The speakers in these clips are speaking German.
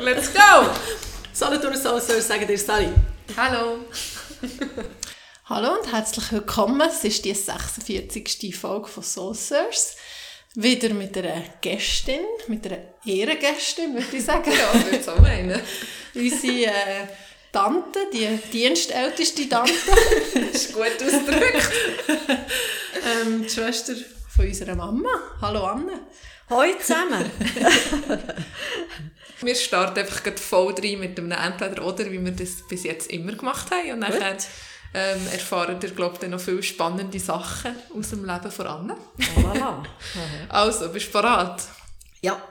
Let's go! Solothurn Soulsurf sagen dir Sally. Hallo! Hallo und herzlich willkommen. Es ist die 46. Folge von Soulsurfs. Wieder mit einer Gästin, mit einer Ehrengästin, würde ich sagen. ja, würde ich so meinen. Unsere äh, Tante, die dienstälteste Tante. das ist gut ausgedrückt. ähm, die Schwester von unserer Mama. Hallo Anne. Hallo zusammen. wir starten einfach voll rein mit einem Entweder-Oder, wie wir das bis jetzt immer gemacht haben. Und nachher ähm, erfahren ihr, glaube ich, noch viele spannende Sachen aus dem Leben von Anne. Voilà. also, bist du bereit? Ja.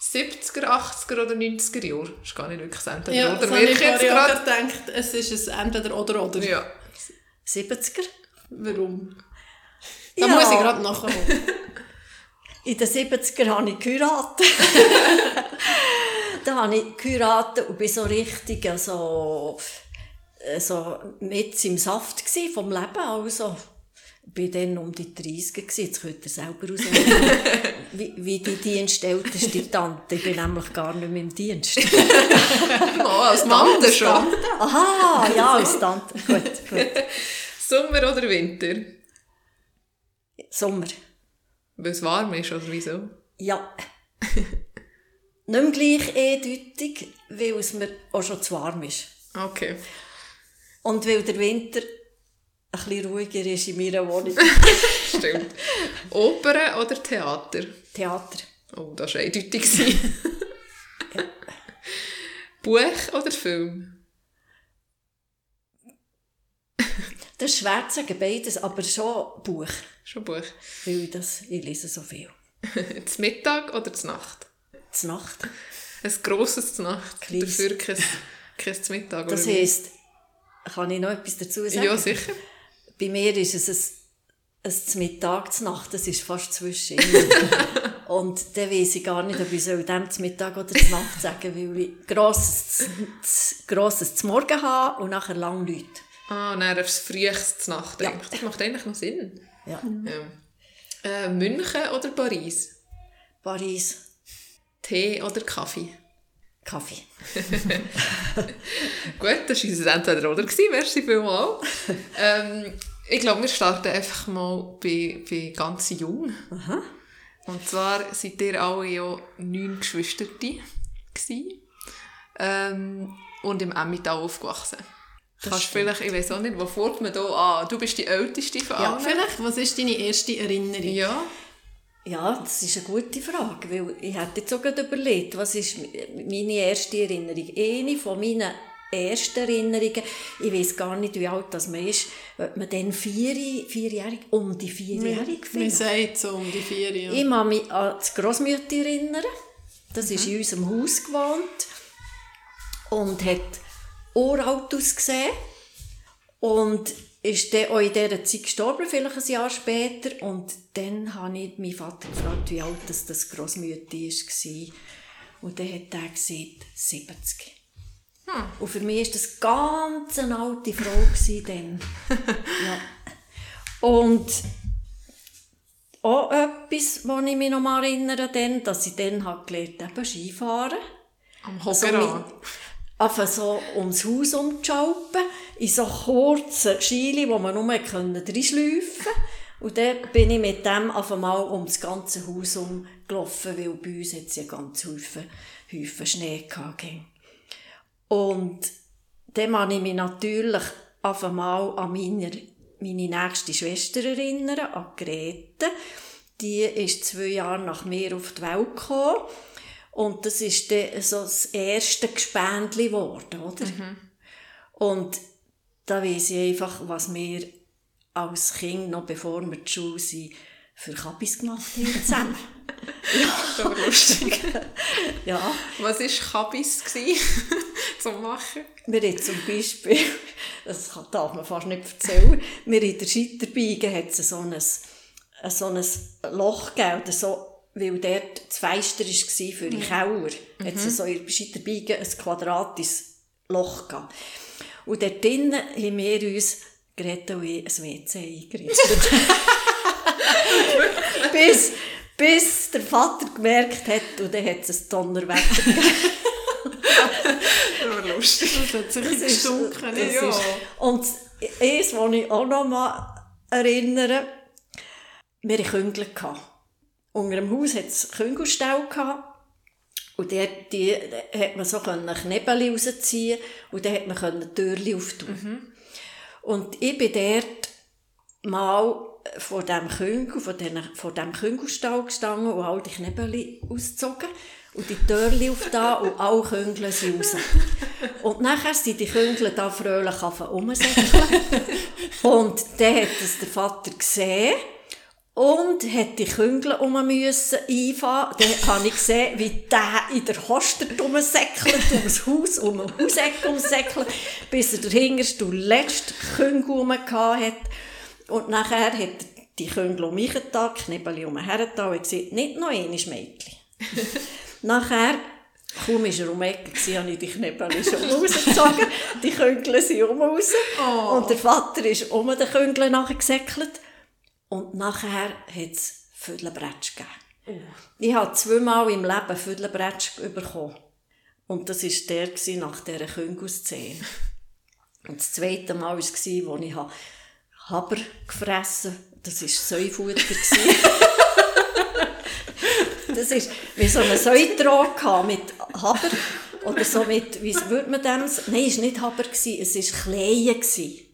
70er, 80er oder 90er Jahre? Das ist gar nicht wirklich das Entweder ja, oder. So ich jetzt gerade gedacht, es ist ein Entweder oder oder. Ja. 70er. Warum? Da ja. muss ich gerade nachkommen. In den 70er habe ich geheiratet. da habe ich geheiratet und bin so richtig so, so mit im Saft vom Leben. Also, ich war dann um die 30 gewesen. Jetzt könnt ihr selber rausnehmen, wie, wie die dienstälteste Tante. Ich bin nämlich gar nicht mehr im Dienst. oh, als Tante schon? Tante. Aha, ja, als Tante. Gut, gut. Sommer oder Winter? Sommer. Weil es warm ist, oder wieso? Ja. nicht mehr gleich eindeutig, weil es mir auch schon zu warm ist. Okay. Und weil der Winter ein bisschen ruhiger ist in meiner Wohnung. Stimmt. Oper oder Theater? Theater. Oh, das war eindeutig. ja. Buch oder Film? Das ist schwer zu sagen, beides, aber schon Buch. Schon Buch. Weil das, ich lese so viel. zum Mittag oder zur Nacht? Zur Nacht. Ein grosses zur Nacht. Kleines. Dafür kein, kein Mittag. Das heisst, kann ich noch etwas dazu sagen? Ja, sicher. Bei mir ist es ein, ein Mittag, zur Nacht, das ist fast zwischen. Und dann weiss ich gar nicht, ob ich soll dem zum Mittag oder zur Nacht sagen weil ich grosses, grosses zum Morgen habe und nachher lang nichts. Ah, nein, aufs frühestes Nacht. Ja. Das macht eigentlich noch Sinn. Ja. ja. Äh, München oder Paris? Paris. Tee oder Kaffee? Kaffee. Gut, das war unser Entweder oder. Merci vielmals. ähm, ich glaube, wir starten einfach mal bei, bei ganz jung. Aha. Und zwar seid ihr alle ja neun Geschwister ähm, und im Emmental aufgewachsen. Kannst vielleicht, ich weiß auch nicht, wo fährt man da an? Du bist die Älteste von allen. Ja, vielleicht, was ist deine erste Erinnerung? Ja. Ja, das ist eine gute Frage, weil ich hätte jetzt auch überlegt, was ist meine erste Erinnerung? Eine von meinen ersten Erinnerungen, ich weiß gar nicht, wie alt das man ist, ob man dann vier, vierjährig, um die vierjährig Man sagt so um die vier, ja. Ich kann mich an die Grossmutter erinnern, das mhm. ist in unserem Haus gewohnt und hat uralt ausgesehen und ist dann auch in dieser Zeit gestorben, vielleicht ein Jahr später. Und dann habe ich meinen Vater gefragt, wie alt das, das Grossmütti war. Und dann hat er gesagt, 70. Hm. Und für mich war das ganz eine alte Frau dann. ja. Und auch etwas, was ich mich noch mal erinnere, dann, dass ich dann gelernt habe, Skifahren. Am Hogeran. Also einfach so ums Haus umzuschalten, in so kurzen Schienen, wo man nur reinschleifen konnte. Und dann bin ich mit dem auf einmal um das ganze Haus umgelaufen, weil bei uns hat es ja ganz Häufen Schnee gehabt. Und dann kann ich mich natürlich auf einmal an meine, meine nächste Schwester erinnern, an Grete. Die ist zwei Jahre nach mir auf die Welt gekommen. Und das ist dann so das erste Gespendli geworden, oder? Mhm. Und da weiss ich einfach, was wir als Kind, noch bevor wir die Schule sind, für Kabis gemacht haben zusammen. ja. Das lustig. ja. Was war Kabis zum Machen? Wir haben zum Beispiel, das darf man fast nicht erzählen, wir in der Scheiterbeige hat es so ein, so ein Loch gegeben, so weil dort das Fenster war für die Keller, mhm. hat es so in der ein quadratisches Loch gegeben. Und dort drinnen haben wir uns, Greta und ich, ein WC eingerichtet. bis, bis der Vater gemerkt hat, und dann hat es ein Donnerwetter gegeben. Aber lustig. Das hat sich gestunken. das ja. ist, und eins, was ich auch noch mal erinnere, wir hatten Küngel. gehabt. Unter dem Haus hatte es Küngelstall gehabt. Und dort die, da hat man so können Knebel rausziehen und dann hat man können Türchen auftun. Und ich bin dort mal vor dem Küngel, vor, den, vor dem Küngelstall gestanden und all die Knebel ausgezogen und die Türchen auf da und alle Küngel sind raus. Und nachher sind die Küngel da fröhlich rumsäckeln. und dann hat es der Vater gesehen und hat die Küngel um müssen einfahren. Dann habe ich gesehen, wie der in der Hoster rumsäckelt, ums Haus, um ein Hauseck umsäckelt, bis er der hinterste und letzte Küngel rum hat. Und nachher hat er die Küngel um mich getan, Knebel um her getan und gesagt, nicht noch einmal Mädchen. nachher, kaum war er um die Ecke, habe ich die Knebel schon rausgezogen, die Küngel sind um raus. Und der Vater ist um den Küngel nachher gesäckelt. Und nachher hat es Viertelbretsch gegeben. Ich habe zweimal im Leben Viertelbretsch bekommen. Und das war der nach dieser Küngelszene. Und das zweite Mal war es, als ich Haber gefressen habe. Das war Säufutter. das ist wie so ein Säutrog gehabt mit Haber. Oder so mit, wie würde man dem s- Nein, es war nicht Haber, es war Kleie.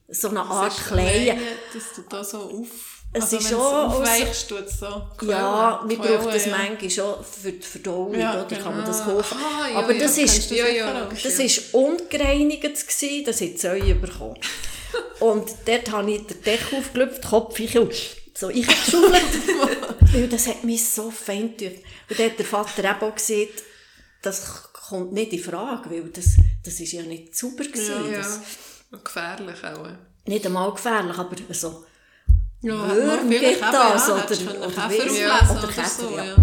So eine Art Kleie. Dass du da so auf... Es also ist schon aufweichst, tut es so Ja, Quellen- wir brauchen das Quellen, ja. manchmal schon für die Verdauung, Ja, oder? Kann man genau. das kaufen. Ah, ja, Aber ja, das ist, du Ja, ja. das ist ungereinigt gewesen, das hat Säue bekommen. Und dort habe ich den Deckel aufgelöpft, Kopf ich so ich geschaufelt. Weil das hat mich so fein getan. Und dann hat der Vater eben auch gesagt, das kommt nicht in Frage, weil das, das ist ja nicht sauber gewesen. Ja, Das, ja. Gefährlich auch. nicht einmal gefährlich, aber so Ja, vielleicht geht das, oder, oder, oder oder Käfer, ja.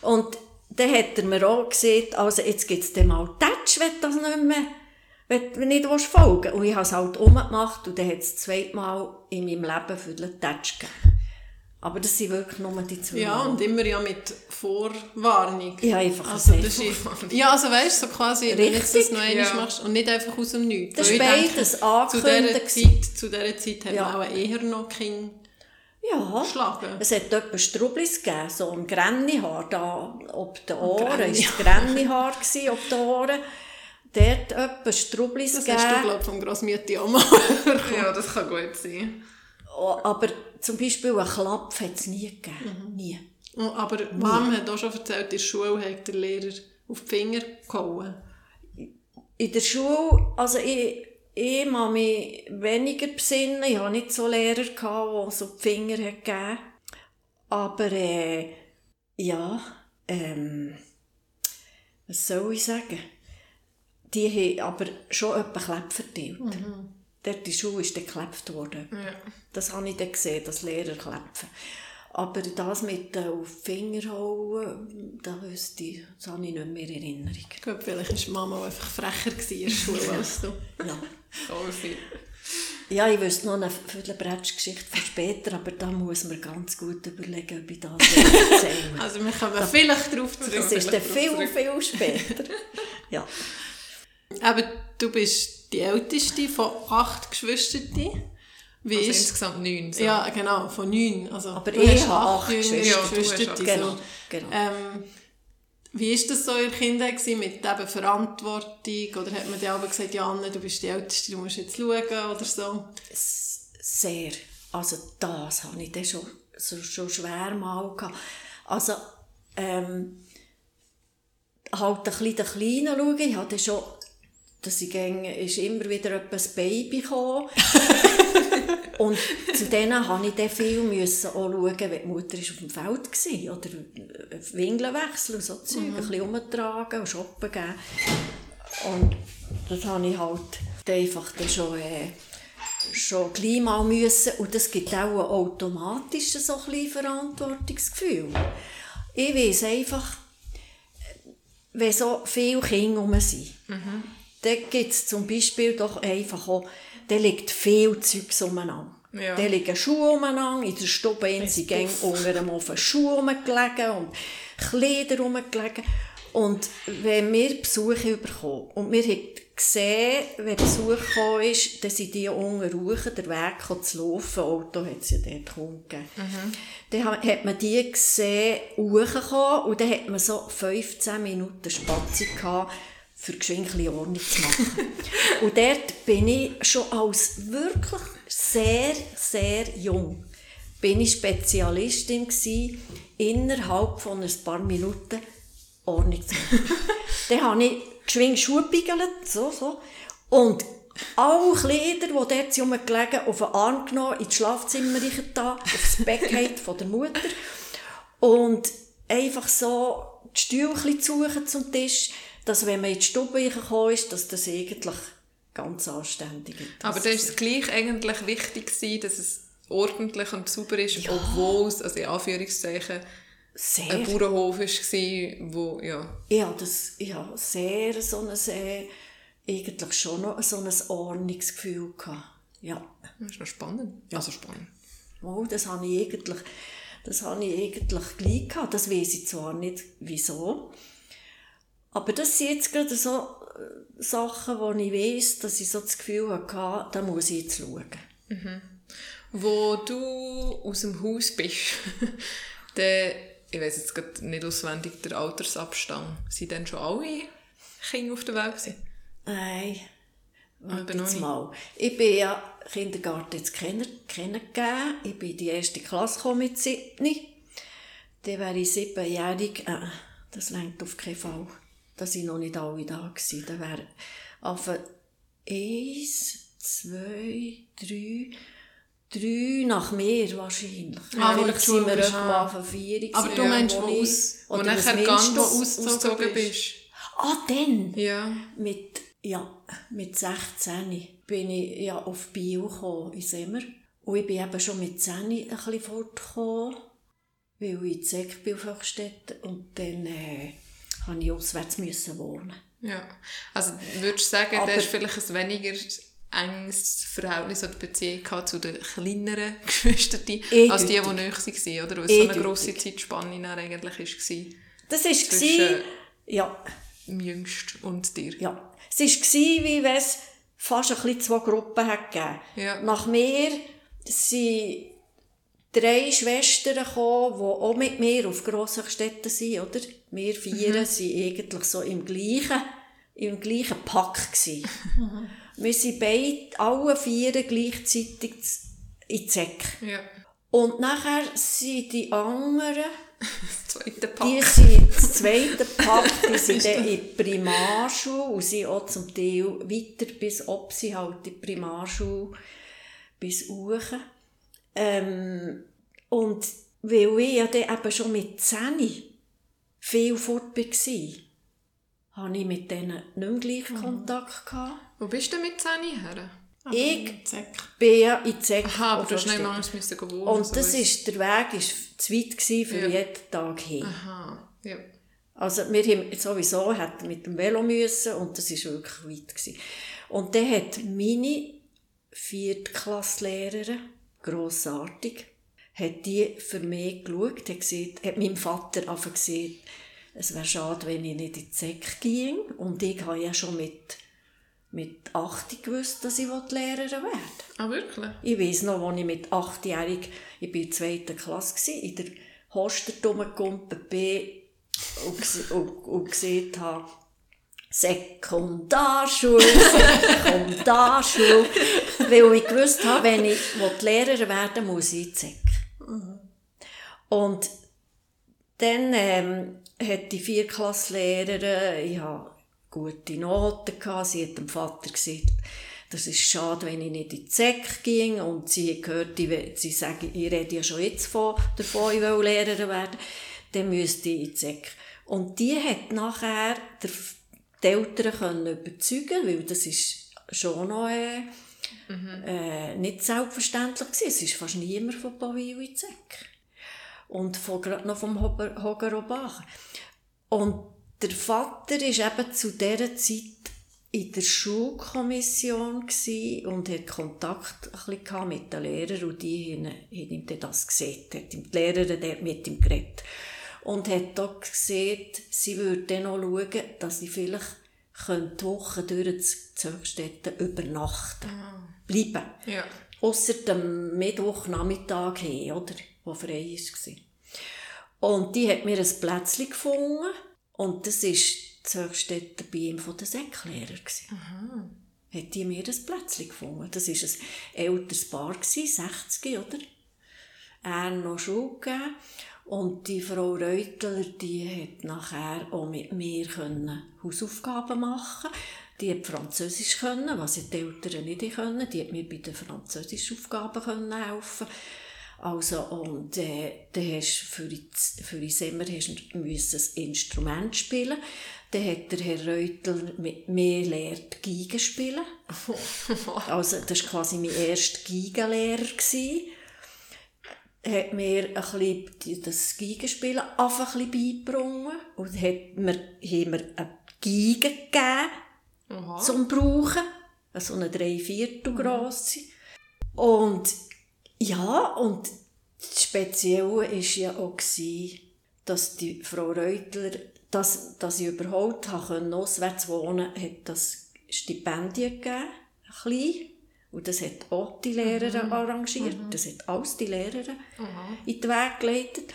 Und dann hat er mir auch gesagt, also jetzt gibt es dem mal Touch, wenn das nicht mehr, wenn du nicht folgen willst. Und ich habe es halt umgemacht und dann hat es das zweite Mal in meinem Leben für den Touch gegeben. Aber das sind wirklich nur die zwei Ja, und immer ja mit Vorwarnung. Ja, einfach also, das ist, Ja, also weißt du, so quasi, wenn du das Richtig. noch einmal Ja. machst und nicht einfach aus dem Nichts. Das ich beides zu dieser, angekündigt. Zeit, zu dieser Zeit Ja. man auch eher noch Kinder Ja. geschlagen. Es hat etwa Strublis gegeben, so ein Grennihaar da, ob die Ohren, ist das Grennihaar ob die Ohren. Dort etwa Strublis Das gegeben. hast du, glaube ich, vom Grossmütti auch mal Ja, das kann gut sein. Oh, aber zum Beispiel einen Klapp hat es nie gegeben. Nie. Oh, Aber Mom hat auch schon erzählt, in der Schule hat der Lehrer auf die Finger gehauen. In der Schule, also ich, ich kann mich weniger besinnen. Ich hatte nicht so Lehrer, gehabt, die so die Finger gegeben Aber äh, ja, ähm, was soll ich sagen? Die haben aber schon etwa Klepp verteilt. Dort in der Schule ist dann geklebt worden. Ja. Das habe ich dann gesehen, dass Lehrer klepfen. Aber das mit äh, auf die Finger hauen, da wüsste ich, das habe ich nicht mehr in Erinnerung. Ich glaube, vielleicht war Mama einfach frecher in der Schule als du. Ja. Kann sein. Ja, ich wüsste noch eine Viertelbretsch-Geschichte von später, aber da muss man ganz gut überlegen, ob ich das erzählen Also wir kommen vielleicht darauf zurück. Das ist dann viel, viel später. Ja. Aber du bist die älteste von acht Geschwistern. Wie Also ist insgesamt neun. So. Ja, genau, von neun. Also, Aber du ich hast habe acht Geschwister. Ja, du hast Geschwister. so. Genau, genau. Ähm, wie war das so in der Kindheit gewesen, mit eben Verantwortung? Oder hat man dir aber gesagt, ja, Anne, du bist die Älteste, du musst jetzt schauen oder so? Sehr. Also das habe ich dann schon, so, schon schwer mal gehabt. Also, ähm, halt ein bisschen den Kleinen schauen. Ich hatte schon, dass ich ging, ist immer wieder etwas Baby gekommen. Und zu denen habe ich dann viel müssen auch schauen, wenn die Mutter ist auf dem Feld war. Oder Windeln wechseln und so Zeug, ein bisschen umtragen und shoppen gehen. Und das habe ich halt dann einfach dann schon, äh, schon gleich mal müssen. Und das gibt auch automatisch so ein bisschen Verantwortungsgefühl. Ich weiss einfach, wenn so viele Kinder rum sind, dann gibt es zum Beispiel doch einfach auch, da liegt viel Zeugs umeinander. Ja. Da liegen Schuhe umeinander, in der Stube sind gäng unter dem auf den Schuh rumgelegen und Kleider rumgelegen. Und wenn wir Besuche bekommen und wir haben gesehen, wenn Besuch gekommen ist, dann sind die unten rauf, der Weg zu laufen, Auto hat es ja dort gegeben. Mhm. Dann hat man die gesehen, hochgekommen und dann hat man so 15 Minuten Spazi gehabt, für geschwind Ordnung zu machen. und dort bin ich schon als wirklich sehr, sehr jung, bin ich Spezialistin gewesen, innerhalb von ein paar Minuten Ordnung zu machen. dann habe ich geschwind Schuhe gebiegelt, so, so. Und alle Kleider, die dort rumgelegen auf den Arm genommen, ins Schlafzimmer da, aufs Bett von der Mutter. Und einfach so die Stühle suchen zum Tisch, dass wenn man in die Stube gekommen ist, dass das eigentlich ganz anständig ist. Aber da ist es gleich eigentlich wichtig gewesen, dass es ordentlich und sauber ist, ja. obwohl es, also in Anführungszeichen, sehr. ein Bauernhof war, wo, ja. Ja, das, ja, sehr so ein, äh, eigentlich schon noch so ein Ordnungsgefühl gehabt. Ja. Das ist noch spannend. Ja. Also spannend. Oh, das habe ich eigentlich, das habe ich eigentlich gleich gehabt. Das weiß ich zwar nicht, wieso. Aber das sind jetzt gerade so äh, Sachen, wo ich weiß, dass ich so das Gefühl hatte, da muss ich jetzt schauen. Mhm. Wo du aus dem Haus bist, der ich weiß jetzt gerade nicht auswendig der Altersabstand. Sind denn schon alle Kinder auf der Welt gewesen? Nein. Warte jetzt mal. Ich bin ja Kindergarten jetzt kennengegeben. Ich bin in die erste Klasse mit sieben. Dann wäre ich siebenjährig. Äh, das längt auf keinen Fall. Da sind noch nicht alle da gewesen. Dann wäre auf eins, zwei, drei, Drei nach mir wahrscheinlich. Ah, Vielleicht sind wir etwa von vier. Aber du meinst, wo, aus, wo nachher ganz ausgezogen bist? Ah, dann? Ja. Mit, ja, mit 16 bin ich ja auf Bio gekommen, in Semmer. Und ich bin eben schon mit 10 ein bisschen fortgekommen, weil ich in Zeck bin auf Hochstetten. Und dann äh, musste ich auswärts müssen wohnen. Ja. Also würdest du sagen, Aber, das ist vielleicht ein weniger enges Verhältnis oder Beziehung zu den kleineren Geschwistern, als die, die näher waren, oder? Weil es so eine grosse Zeitspanne eigentlich war. Das war, zwischen ja. dem Jüngsten und dir. Ja. Es war, wie wenn es fast ein bisschen zwei Gruppen hat gegeben. Ja. Nach mir sind drei Schwestern gekommen, die auch mit mir auf grossen Städten sind, oder? Wir vier mhm. sind eigentlich so im gleichen, im gleichen Pack gewesen. Mhm. Wir sind beide, alle vier gleichzeitig in Säcke. Ja. Und nachher sind die anderen, die sind das zweite Pack, die sind dann in die Primarschule und sind auch zum Teil weiter, bis ob sie halt in die Primarschule bis hoch. Ähm, und weil ich ja dann eben schon mit 10 viel fort war, hatte ich mit denen nicht mehr gleich mhm. Kontakt. Gehabt. Wo bist du mit 10 her? Ich bin ja in Zeck. Aha, aber du hast nicht mal müssen wohnen. Und das ist, der Weg war zu weit für ja. jeden Tag hin. Aha, ja. Also wir haben sowieso hat mit dem Velo müssen und das war wirklich weit. Gewesen. Und dann hat meine Viertklasslehrerin, grossartig, hat die für mich geschaut, hat, gesagt, hat meinem Vater einfach gesagt, es wäre schade, wenn ich nicht in die Zeck ging. Und ich habe ja schon mit mit 8 gewusst, dass ich Lehrerin werde. Ah, wirklich? Ich weiss noch, als ich mit 8-jährig, ich war in der zweiten Klasse, in der Hostel rumgekommen bin und, und, und gesehen habe, Sekundarschule, Sekundarschule, weil ich gewusst habe, wenn ich Lehrerin werden muss ich in. Mhm. Und dann ähm, hat die Vierklasslehrerin, ich habe gute Noten gehabt. Sie hat dem Vater gesagt, das ist schade, wenn ich nicht in die Zeck ging. Und sie hat gehört, sie sagen, ich rede ja schon jetzt von, davon, ich will Lehrerin werden. Dann müsste ich in die Zeck. Und die hat nachher die Eltern können überzeugen, weil das ist schon noch äh, mhm. äh, nicht selbstverständlich gewesen. Es ist fast niemand von Bavio in Zeck. Und von, noch vom Hogerobach. Und der Vater war eben zu dieser Zeit in der Schulkommission und hat Kontakt ein mit den Lehrern und die haben, ihm das gesehen, hat die Lehrerin dort mit ihm geredet. und hat auch gesehen, sie würde dann noch schauen, dass sie vielleicht die Woche durch in Zögstetten übernachten ah. Bleiben. Ja. Ausser dem Mittwochnachmittag hin, oder? Wo frei war. Und die hat mir ein Plätzchen gefunden. Und das war Zögstetten bei ihm von den Säcklehrer. Aha. Hat die mir ein Plätzchen gefunden. Das war ein älteres Paar, 60, oder? Er noch Schule gegeben. Und die Frau Reutler, die hat nachher auch mit mir Hausaufgaben machen Die hat Französisch können, was die Eltern nicht können. Die hat mir bei den französischen Aufgaben helfen also, und äh, dann hast für, die, für die hast du ein Instrument spielen. Dann hat der Herr Reutel mit mir lehrt Geige spielen. also, das war quasi mein erster Geigenlehrer. Er hat mir ein bisschen das Geigenspielen einfach ein bisschen beigebracht. Und hat mir, haben mir eine Geige gegeben, Aha. zum Brauchen. So eine Dreiviertel grosse. Und ja, und das Spezielle war ja auch, dass die Frau Reutler, dass, dass ich überhaupt auswärts wohnen konnte, hat das Stipendien gegeben, ein bisschen. Und das hat auch die Lehrerin mhm. arrangiert. Mhm. Das hat alles die Lehrerin mhm. in den Weg geleitet.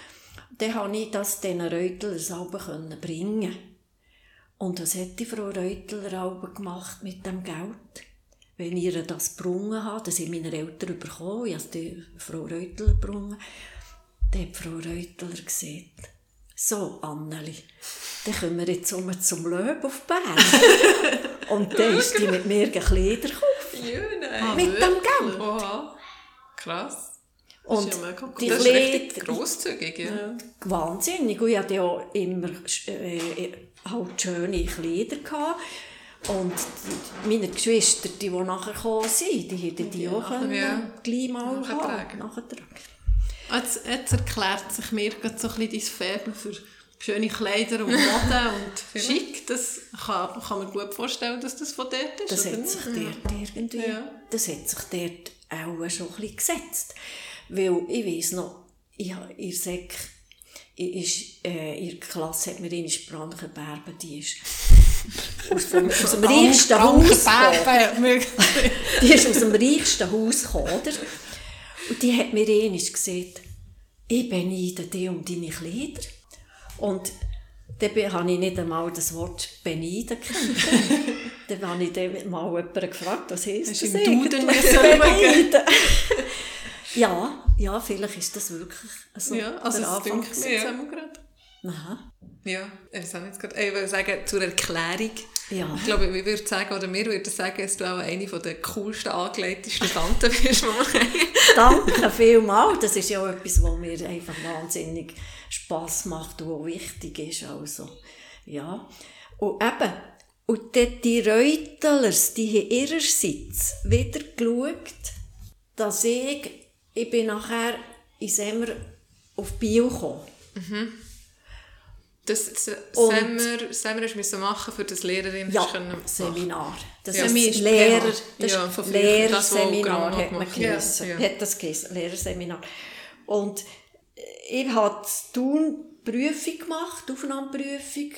Dann konnte ich das diesen Reutler selber bringen. Und das hat die Frau Reutler auch gemacht mit dem Geld wenn ihr das gebrungen habt, das haben meine Eltern bekommen, ich habe die Frau Reutler gebrungen, dann hat Frau Reutler gesagt, so Anneli, dann kommen wir jetzt um zum Löwen auf Bern. Und dann ist die mit mir Kleider gekauft. Ja, nein. Mit dem Geld. Oha. Krass. Und das ist, ja die das ist richtig grosszügig. Ja. Wahnsinnig. Und ich hatte ja immer äh halt schöne Kleider. Gehabt. Und die, meine Geschwister, die, die nachher gekommen sind, die hätten die auch können, ja. gleich mal nachtragen. Jetzt, jetzt erklärt sich mir gerade so ein bisschen dein Faible für schöne Kleider und Mode und schick. Das kann, kann man gut vorstellen, dass das von dort ist. Das hat sich dort irgendwie, ja. das hat sich dort auch schon ein bisschen gesetzt. Weil ich weiss noch, ich habe in Sek, ist, äh, in der Klasse hat mir eine Sprache Berben, die ist aus dem, aus dem reichsten Haus Die ist aus dem reichsten Haus gekommen, oder? Und die hat mir einmal gesagt, ich beneide dich um deine Kleider. Und dann habe ich nicht einmal das Wort beneiden dann habe ich dann mal jemanden gefragt, was heisst Hast das eigentlich? ja, ja, vielleicht ist das wirklich so ja, also der Anfang. Mir, ja. gerade. Aha. Ja, ich habe jetzt gerade, ich würde sagen, zur Erklärung. Ja. Ich glaube, ich würde sagen, oder wir würden sagen, dass du auch eine der coolsten, angelegtesten Tanten bist, die wir Danke vielmals. Das ist ja auch etwas, was mir einfach wahnsinnig Spass macht und auch wichtig ist. Also, ja. Und eben, und die, die Reutelers, die haben ihrerseits wieder geschaut, dass ich, ich bin nachher in Semmer auf Bio gekommen. Mhm. Das Semmer, Semmer hast du machen, für das Lehrerin ja, Seminar. Das ja. ist Lehrer, das ja, früher, Lehrerseminar hat man geheissen. Ja, ja. Hat das geheissen, Lehrerseminar. Und ich habe Thun Prüfung gemacht, Aufnahmeprüfung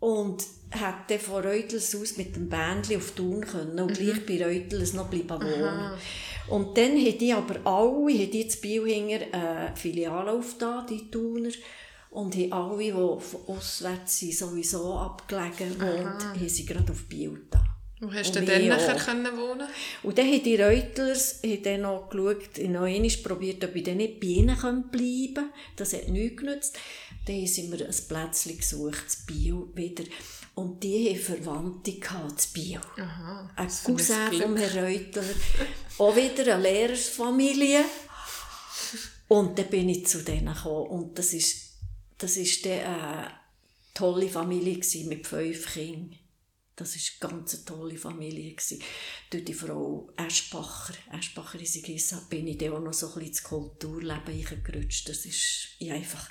und hätte von Reutels aus mit dem Bändchen auf Thun können und mhm. gleich bei Reutels noch bleiben wohnen. Aha. Und dann hätte ich aber alle, hätte ich jetzt Bielhinger eine Filiale aufgetan, die Thuner, und haben alle, die von auswärts sind, sowieso abgelegen und haben sie gerade auf Biel da. Wo hast du denn nachher können wohnen Und dann haben die Reutlers haben dann noch geschaut, noch einmal probiert, ob ich dann nicht bei ihnen bleiben kann. Das hat nichts genützt. Dann haben mir ein Plätzchen gesucht, das Bio wieder. Und die haben Verwandte das Bio. Aha, ein Cousin vom Herrn Reutler. auch wieder eine Lehrersfamilie. Und dann bin ich zu denen gekommen. Und das ist das war eine tolle Familie mit fünf Kindern. Das war eine ganz tolle Familie. Durch die Frau Eschbacher, Eschbacher ist sie bin ich dann auch noch so ein bisschen ins Kulturleben eingerutscht. Das ist einfach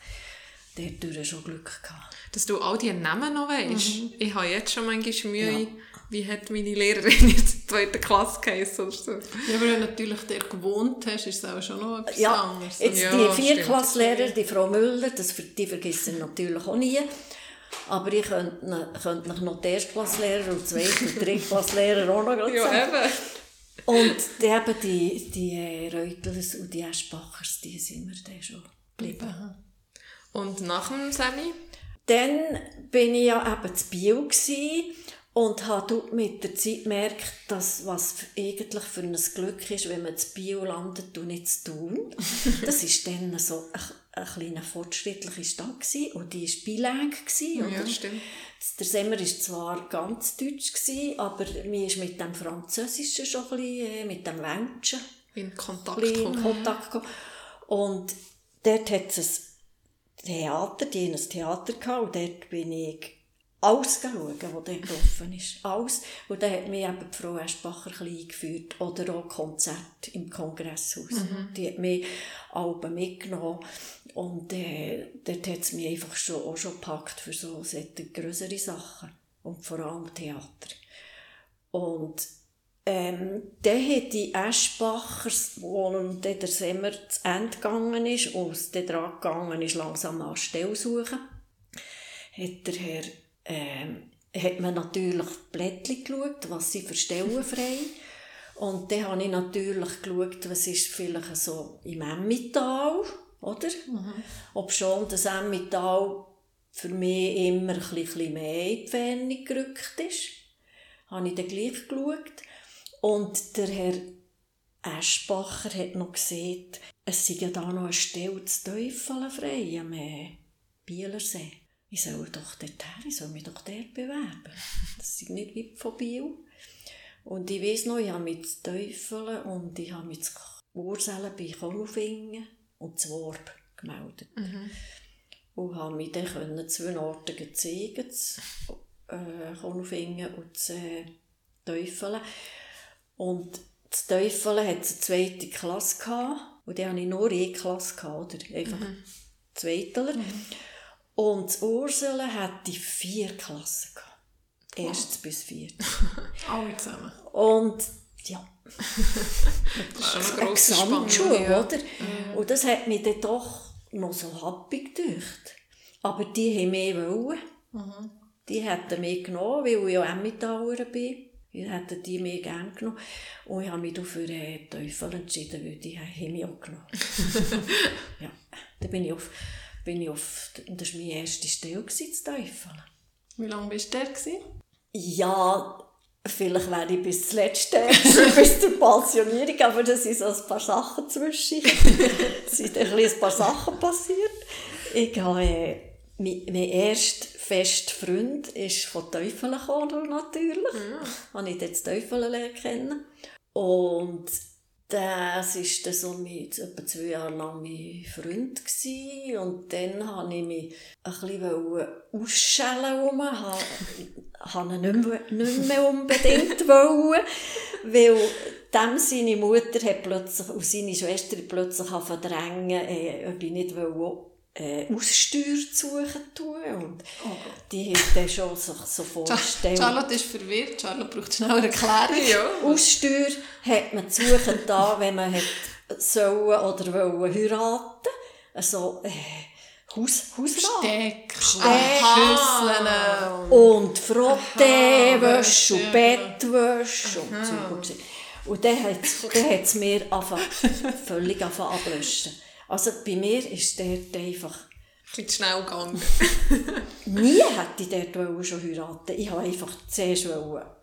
dort schon Glück gehabt. Dass du all diese Namen noch weißt. Mhm. Ich habe jetzt schon manchmal Mühe, ja. wie hat meine Lehrerin jetzt in der zweiten Klasse geheißen oder so. Ja, aber wenn du natürlich dort gewohnt hast, ist es auch schon noch etwas ja, anderes. Jetzt ja, die Vierklasslehrer, die Frau Müller, das, die vergessen ich natürlich auch nie. Aber ich könnte, könnte noch die Erstklasslehrer und Zweit- und Drittklasslehrer auch noch ja, sagen. Eben. Und die, eben die, die Reutlers und die Eschbachers, die sind mir dann schon geblieben. Und nach dem Semi? Dann bin ich ja eben zu Bio und habe mit der Zeit gemerkt, dass was eigentlich für ein Glück ist, wenn man zu Bio landet und nicht zu tun. Das war dann so ein, ein kleiner fortschrittliche Stadt gewesen, und die war bilang. Ja, stimmt. Der Semmer war zwar ganz deutsch, gewesen, aber mir ist mit dem Französischen schon ein bisschen, äh, mit dem Welschen in Kontakt in Kontakt gekommen. Und dort hat es Theater, die hatten ein Theater gehabt, und dort bin ich alles schauen, was dort gelaufen ist. Alles. Und dann hat mich eben die Frau Eschbacher eingeführt. Oder auch Konzerte im Kongresshaus. Mhm. Die hat mich Alben mitgenommen. Und äh, dort hat es mich einfach schon, auch schon gepackt für so größere Sachen. Und vor allem Theater. Und ähm, dann hat die Eschbachers, wo dann der Sommer zu Ende gegangen ist und es dann dran gegangen ist, langsam an Stelle suchen, hat der Herr, ähm, hat man natürlich die Blättchen geschaut, was sie für Stellen frei Und dann habe ich natürlich geschaut, was ist vielleicht so im Emmental, oder? Mhm. Ob schon das Emmental für mich immer ein bisschen mehr in die Ferne gerückt ist, habe ich dann gleich geschaut. Und der Herr Eschbacher hat noch gesehen, es sei ja da noch eine Stelle zu Teufel frei am Bielersee. Ich soll doch dorthin, ich soll mich doch dort bewerben. Das ist nicht weit von Biel. Und ich weiss noch, ich habe mich zu Teufel und ich habe mich zu Urselen bei Konufingen und zu Worb gemeldet. Mhm. Und habe mich dann können zwei Orte zeigen, zu äh, Konufingen und zu äh, Teufel. Und das Teufel hatte eine zweite Klasse gehabt, und dann hatte ich nur eine Klasse gehabt, oder? Einfach mhm. Zweiteler. Mhm. Und das Ursula hatte vier Klassen gehabt. Erstes oh. bis viert. Alle zusammen. Und ja. das ist eine Gesamtschule, ja. oder? Mhm. Und das hat mich dann doch noch so happy gedacht. Aber die haben mehr wollen. Mhm. Die hätten mich genommen, weil ich auch Emmentaler bin. Ich hätte die mir gerne genommen. Und ich habe mich für den Teufel entschieden, weil die haben mich auch genommen. ja, dann bin ich auf, bin ich auf das war meine erste Stelle, das Teufel. Wie lange bist du der? Ja, vielleicht wäre ich bis zuletzt bis zur Pensionierung, aber da sind so ein paar Sachen zwischen. es sind ein, ein paar Sachen passiert. Ich habe, äh, mein, mein fester Freund ist von Teufel gekommen, natürlich. Ja. Habe ich jetzt Teufel kennen. Und das war dann so mit, etwa zwei Jahre lang mein Freund. Gewesen. Und dann wollte ich mich ein bisschen ausschellen. Wollte, habe ihn nicht mehr, nicht mehr unbedingt wollen, weil dem seine Mutter hat plötzlich, und seine Schwester plötzlich verdrängen, äh, ob ich nicht wollte, äh, Aussteuer suchen tun. Und oh die hat dann schon sich so vorgestellt. Charlotte ist verwirrt. Charlotte braucht schnell eine Erklärung. ja. Aussteuer hat man zu suchen da, wenn man hat sollen oder wollen heiraten. Also, äh, Haus, Hausrat. Steck, Schüsseln. Und Frottewäsche und Bettwäsche und so. Und dann hat es mir völlig ablöschen also bei mir ist dort einfach... Ein bisschen schnell gegangen. nie hätte ich dort schon heiraten Ich wollte einfach zuerst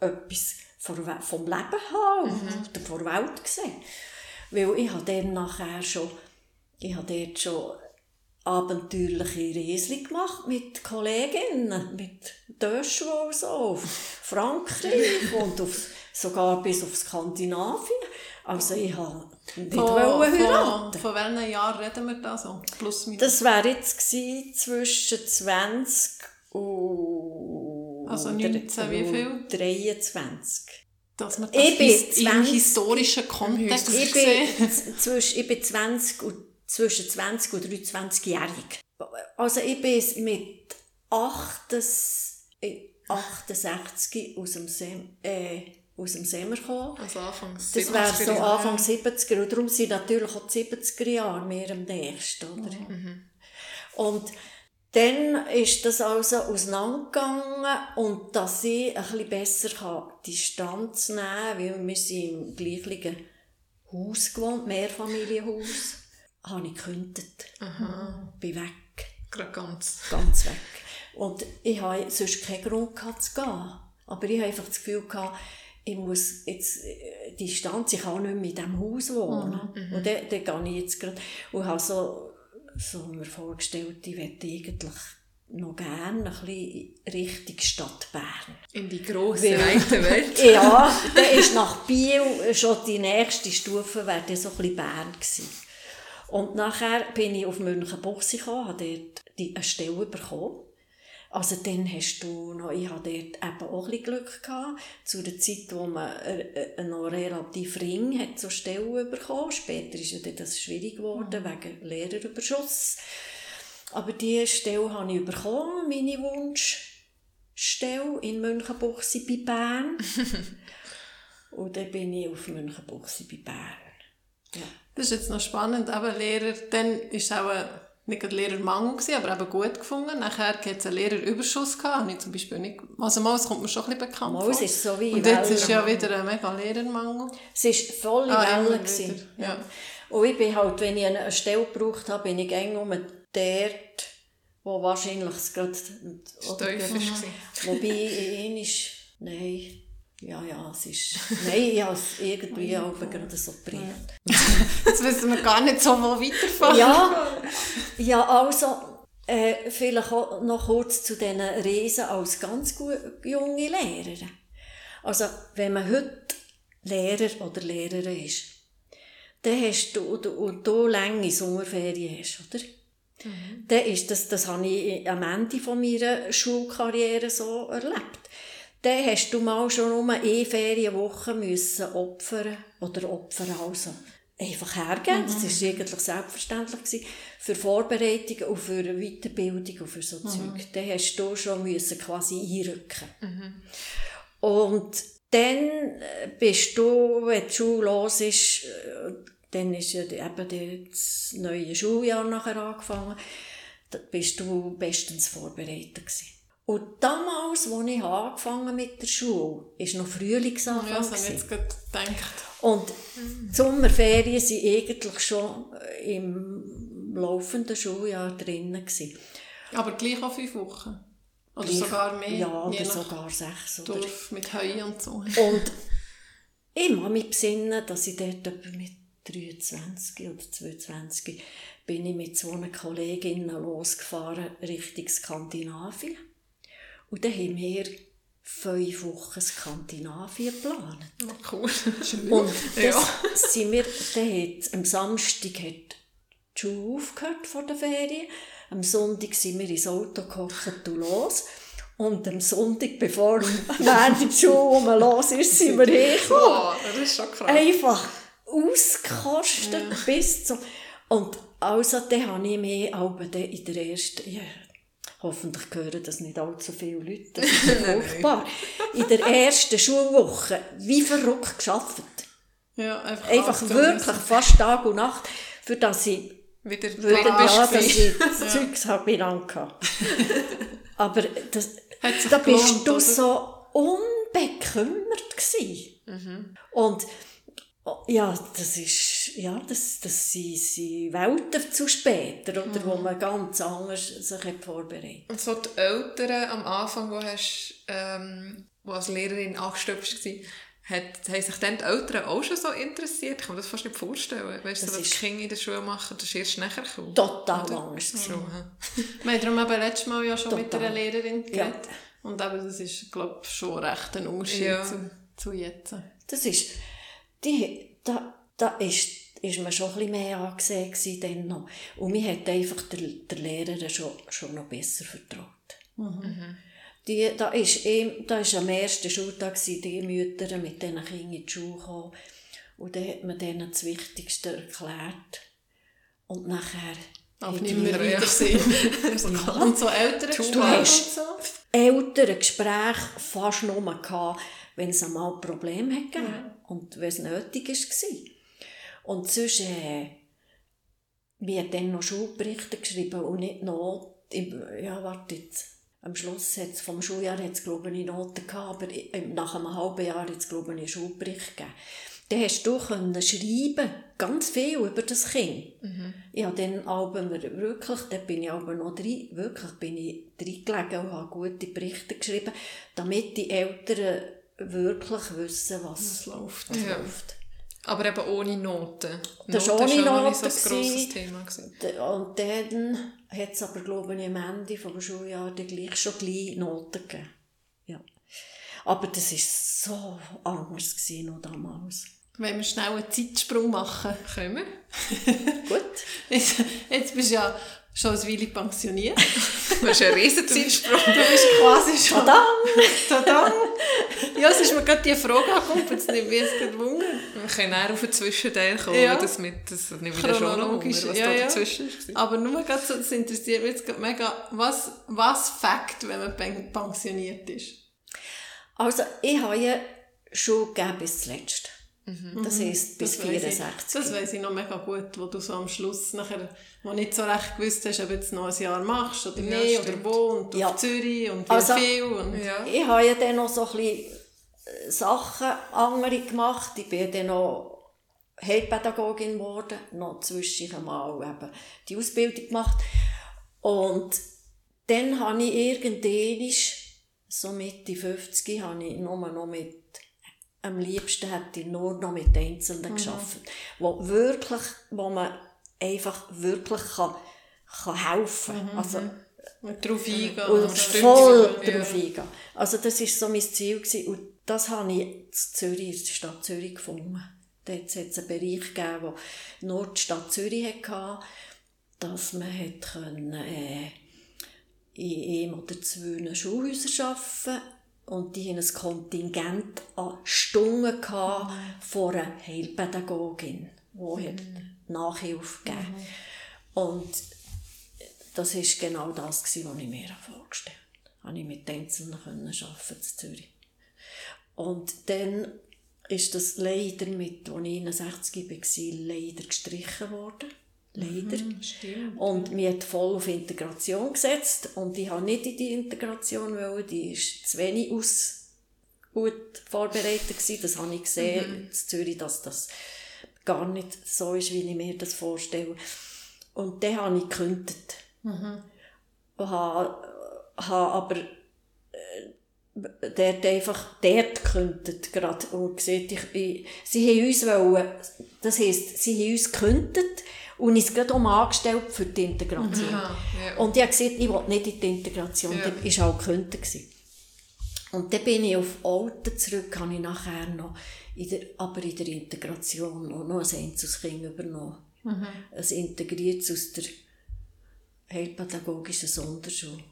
etwas vom Leben haben mhm. oder von der Welt sehen. Weil ich habe dann nachher schon, ich habe dort schon abenteuerliche Reisen gemacht mit Kolleginnen, mit Döschel und so, auf Frankreich und auf, sogar bis auf Skandinavien. Also ich habe nicht von, heiraten. Von, von welchen Jahren reden wir da so? Plus, minus. Das wäre jetzt gewesen, zwischen 20 und... Also 19 wie viel? 23. Dass man das ich bin 20, im historischen Kontext ich bin, zwischen, ich bin 20 und, zwischen 20 und 23-jährig. also ich bin mit 68 aus dem, Sem äh, aus dem Semmer gekommen. Also Anfang Das wäre so Anfang 70er und darum sind natürlich auch die 70er Jahre mehr am nächsten, oder? Mhm. Und dann ist das also auseinandergegangen und dass ich ein bisschen besser kann Distanz nehmen kann, weil wir sind im gleichen Haus gewohnt, Mehrfamilienhaus, habe ich gekündigt. Aha. Bin weg. Gerade ganz. Ganz weg. Und ich hatte sonst keinen Grund gehabt, zu gehen. Aber ich hatte einfach das Gefühl, gehabt, ich muss jetzt äh, Distanz, ich kann nicht mehr in diesem Haus wohnen. Mhm. Und dann, dann gehe ich jetzt gerade und habe so so mir vorgestellt, ich möchte eigentlich noch gerne ein bisschen Richtung Stadt Bern. In die grosse, weite Welt. ja, dann ist nach Biel schon die nächste Stufe wäre dann so ein bisschen Bern gewesen. Und nachher bin ich auf Münchenbuchsee gekommen, habe dort eine Stelle bekommen also dann hast du noch, ich hatte dort eben auch ein bisschen Glück gehabt, zu der Zeit, wo man äh, äh, noch relativ ring hat zur Stelle bekommen. Später ist ja das schwierig geworden, mhm. wegen Lehrerüberschuss. Aber diese Stelle habe ich bekommen, meine Wunschstelle in Münchenbuchsee bei Bern. Und dann bin ich auf Münchenbuchsee bei Bern. Ja. Das ist jetzt noch spannend, aber Lehrer, dann ist auch nicht gerade Lehrermangel gewesen, aber eben gut gefunden. Nachher hat es einen Lehrerüberschuss gehabt, habe ich zum Beispiel nicht, also mal, es kommt mir schon ein bisschen bekannt mal, vor. ist so wie Und jetzt ist ja wieder ein mega Lehrermangel. Es war voll ah, Welle. Ja. ja. Und ich bin halt, wenn ich eine Stelle gebraucht habe, bin ich eng um dort, wo wahrscheinlich gerade... Steif ist. Wobei, ihn ist, nein, ja, ja, es ist... Nein, ich habe es irgendwie auch gerade so gebracht. Jetzt wissen wir gar nicht so, wo weiterfahren. Ja, ja also, äh, vielleicht auch noch kurz zu diesen Reisen als ganz junge Lehrerin. Also, wenn man heute Lehrer oder Lehrerin ist, dann hast du, und du lange Sommerferien hast, oder? Mhm. Dann ist das, das habe ich am Ende von meiner Schulkarriere so erlebt dann hast du mal schon um eine Ferienwoche müssen opfern oder opfern also einfach hergeben. Mhm. Das war eigentlich selbstverständlich gewesen, für Vorbereitung und für Weiterbildung und für so mhm. Zeug. Dann hast du schon müssen quasi einrücken. Mhm. Und dann bist du, wenn die Schule los ist, dann ist ja eben das neue Schuljahr nachher angefangen, da bist du bestens vorbereitet gewesen. Und damals, als ich angefangen mit der Schule, war noch Frühlingsanfang. Ja, das habe ich jetzt gerade gedacht. Und die Sommerferien waren eigentlich schon im laufenden Schuljahr drinnen. Aber gleich auch fünf Wochen? Oder gleich, sogar mehr? Ja, oder sogar sechs. Oder? Dorf mit Heu und so. Und ich muss mich besinnen, dass ich dort mit 23 oder 22 bin ich mit zwei Kolleginnen losgefahren Richtung Skandinavien. Und dann haben wir fünf Wochen Skandinavien geplant. Oh, cool. Und das ja. sind wir, hat, am Samstag hat die Schule aufgehört vor der Ferien. Am Sonntag sind wir ins Auto gehockt und los. Und am Sonntag, bevor während die Schule los ist, sind wir hergekommen. Das ist schon krass. Einfach ausgekostet ja. bis zum... Und also, dann habe ich mich in der ersten... Ja, Hoffentlich hören das nicht allzu viele Leute. Das ist furchtbar. In der ersten Schulwoche wie verrückt geschafft. Ja, einfach, einfach wirklich fast Tag und Nacht, für das ich wieder, wieder ja, dass ich das. Zeugs habe gehabt. Aber das, da bist gelohnt, du oder? so unbekümmert gewesen. Mhm. Und Oh, ja, das ist, ja, das, das sind, sind Welten zu später, oder, mhm. wo man ganz anders sich hat vorbereitet Und so die Eltern am Anfang, wo hast, ähm, wo als Lehrerin angestellt warst, hat, haben sich dann die Eltern auch schon so interessiert? Ich kann mir das fast nicht vorstellen. Weißt du, was die Kinder in der Schule machen, das ist erst nachher gekommen. Total anders. So, Wir haben darum eben letztes Mal ja schon Total. mit einer Lehrerin geredet. Ja. Und eben, das ist, glaube ich, schon recht ein Unterschied ja. zu, zu jetzt. Das ist die, da, da ist, ist man schon ein bisschen mehr angesehen dann noch. Und mir hat einfach der, der Lehrer schon, schon noch besser vertraut. Mhm. Die, da ist, da ist am ersten Schultag die Mütter mit diesen Kindern in die Schule gekommen. Und dann hat man denen das Wichtigste erklärt. Und nachher Auf nicht mehr Wiedersehen. ja. Und so ältere Gespräche und so? ältere Gespräche fast nur gehabt, wenn es einmal Probleme hatte ja. und wenn es nötig war. Und sonst, äh, wir haben dann noch Schulberichte geschrieben und nicht noch, ja, warte jetzt, am Schluss hat's, vom Schuljahr hat es, glaube ich, Noten gehabt, aber nach einem halben Jahr hat es, glaube ich, einen Schulbericht gegeben. Dann hast du können schreiben, ganz viel über das Kind. Mhm. Habe dann aber wirklich, da bin ich aber noch drin, wirklich bin ich reingelegen und habe gute Berichte geschrieben, damit die Eltern wirklich wissen, was, was läuft. Was ja. läuft. Aber eben ohne Noten. Das war ohne Noten. So ein grosses Thema. Und dann hat es aber, glaube ich, am Ende des Schuljahres gleich schon gleich Noten gegeben. Ja. Aber das war so anders noch damals. Wenn wir schnell einen Zeitsprung machen. Können wir? Gut. Jetzt, jetzt bist du ja schon als Weile pensioniert. du hast einen riesen Zeitsprung. Du bist quasi schon... Tadam! Tadam! Ja, es ist mir gerade die Frage angekommen, jetzt nimmt mich jetzt gerade Wunder. Wir können auch auf den Zwischenteil kommen, ja. das, mit, das nimmt wieder schon noch Wunder, was ja, da ja. dazwischen ist. Aber nur gerade so, das interessiert mich jetzt mega, was, was Fakt, wenn man pensioniert ist? Also, ich habe ja schon gegeben bis zuletzt. Mhm. Das heisst bis das 64. Weiss ich, das weiss ich noch mega gut, wo du so am Schluss nachher, wo nicht so recht gewusst hast, ob du jetzt noch ein Jahr machst oder ja, nicht, oder wo, und ja. auf Zürich und wie also, viel. Und ja. Ich habe ja dann noch so ein bisschen äh, Sachen andere gemacht. Ich bin dann noch Heilpädagogin geworden, noch zwischen mal eben die Ausbildung gemacht. Und dann habe ich irgendwann, so Mitte 50, habe ich nur noch mit am liebsten hätte ich nur noch mit Einzelnen mhm. geschafft, wo wirklich, wo man einfach wirklich kann, kann helfen. Mhm. Also, und darauf eingehen. Und voll ja. darauf eingehen. Also das war so mein Ziel gewesen. und das habe ich in Zürich, in der Stadt Zürich gefunden. Dort hat es einen Bereich gegeben, wo nur die Stadt Zürich hatte, dass man hat können, äh, in einem oder zwei Schulhäusern arbeiten und die hatten ein Kontingent an Stunden von einer Heilpädagogin, die mhm. Nachhilfe gegeben mhm. Und das war genau das, was ich mir vorgestellt habe. Habe ich mit Einzelnen arbeiten in Zürich. Und dann ist das leider mit, als ich 61 war, leider gestrichen worden. Leider. Mhm, und mir hat voll auf Integration gesetzt. Und ich habe nicht in die Integration wollen, die ist zu wenig aus gut vorbereitet gewesen. Das habe ich gesehen mhm. in Zürich, dass das gar nicht so ist, wie ich mir das vorstelle. Und dann habe ich gekündigt. Mhm. Und habe, habe aber äh, dort einfach dort gekündigt gerade und gesagt, ich, ich, sie haben uns wollen, das heisst, sie haben uns gekündigt und ist gerade um angestellt für die Integration. Ja. Und ich habe gesagt, ich will nicht in die Integration. Ja. Das war auch gekündigt. Und dann bin ich auf Alten zurück, habe ich nachher noch, in der, aber in der Integration noch, noch ein Einzelkind übernommen. Mhm. Ein integriertes aus der heilpädagogischen Sonderschule,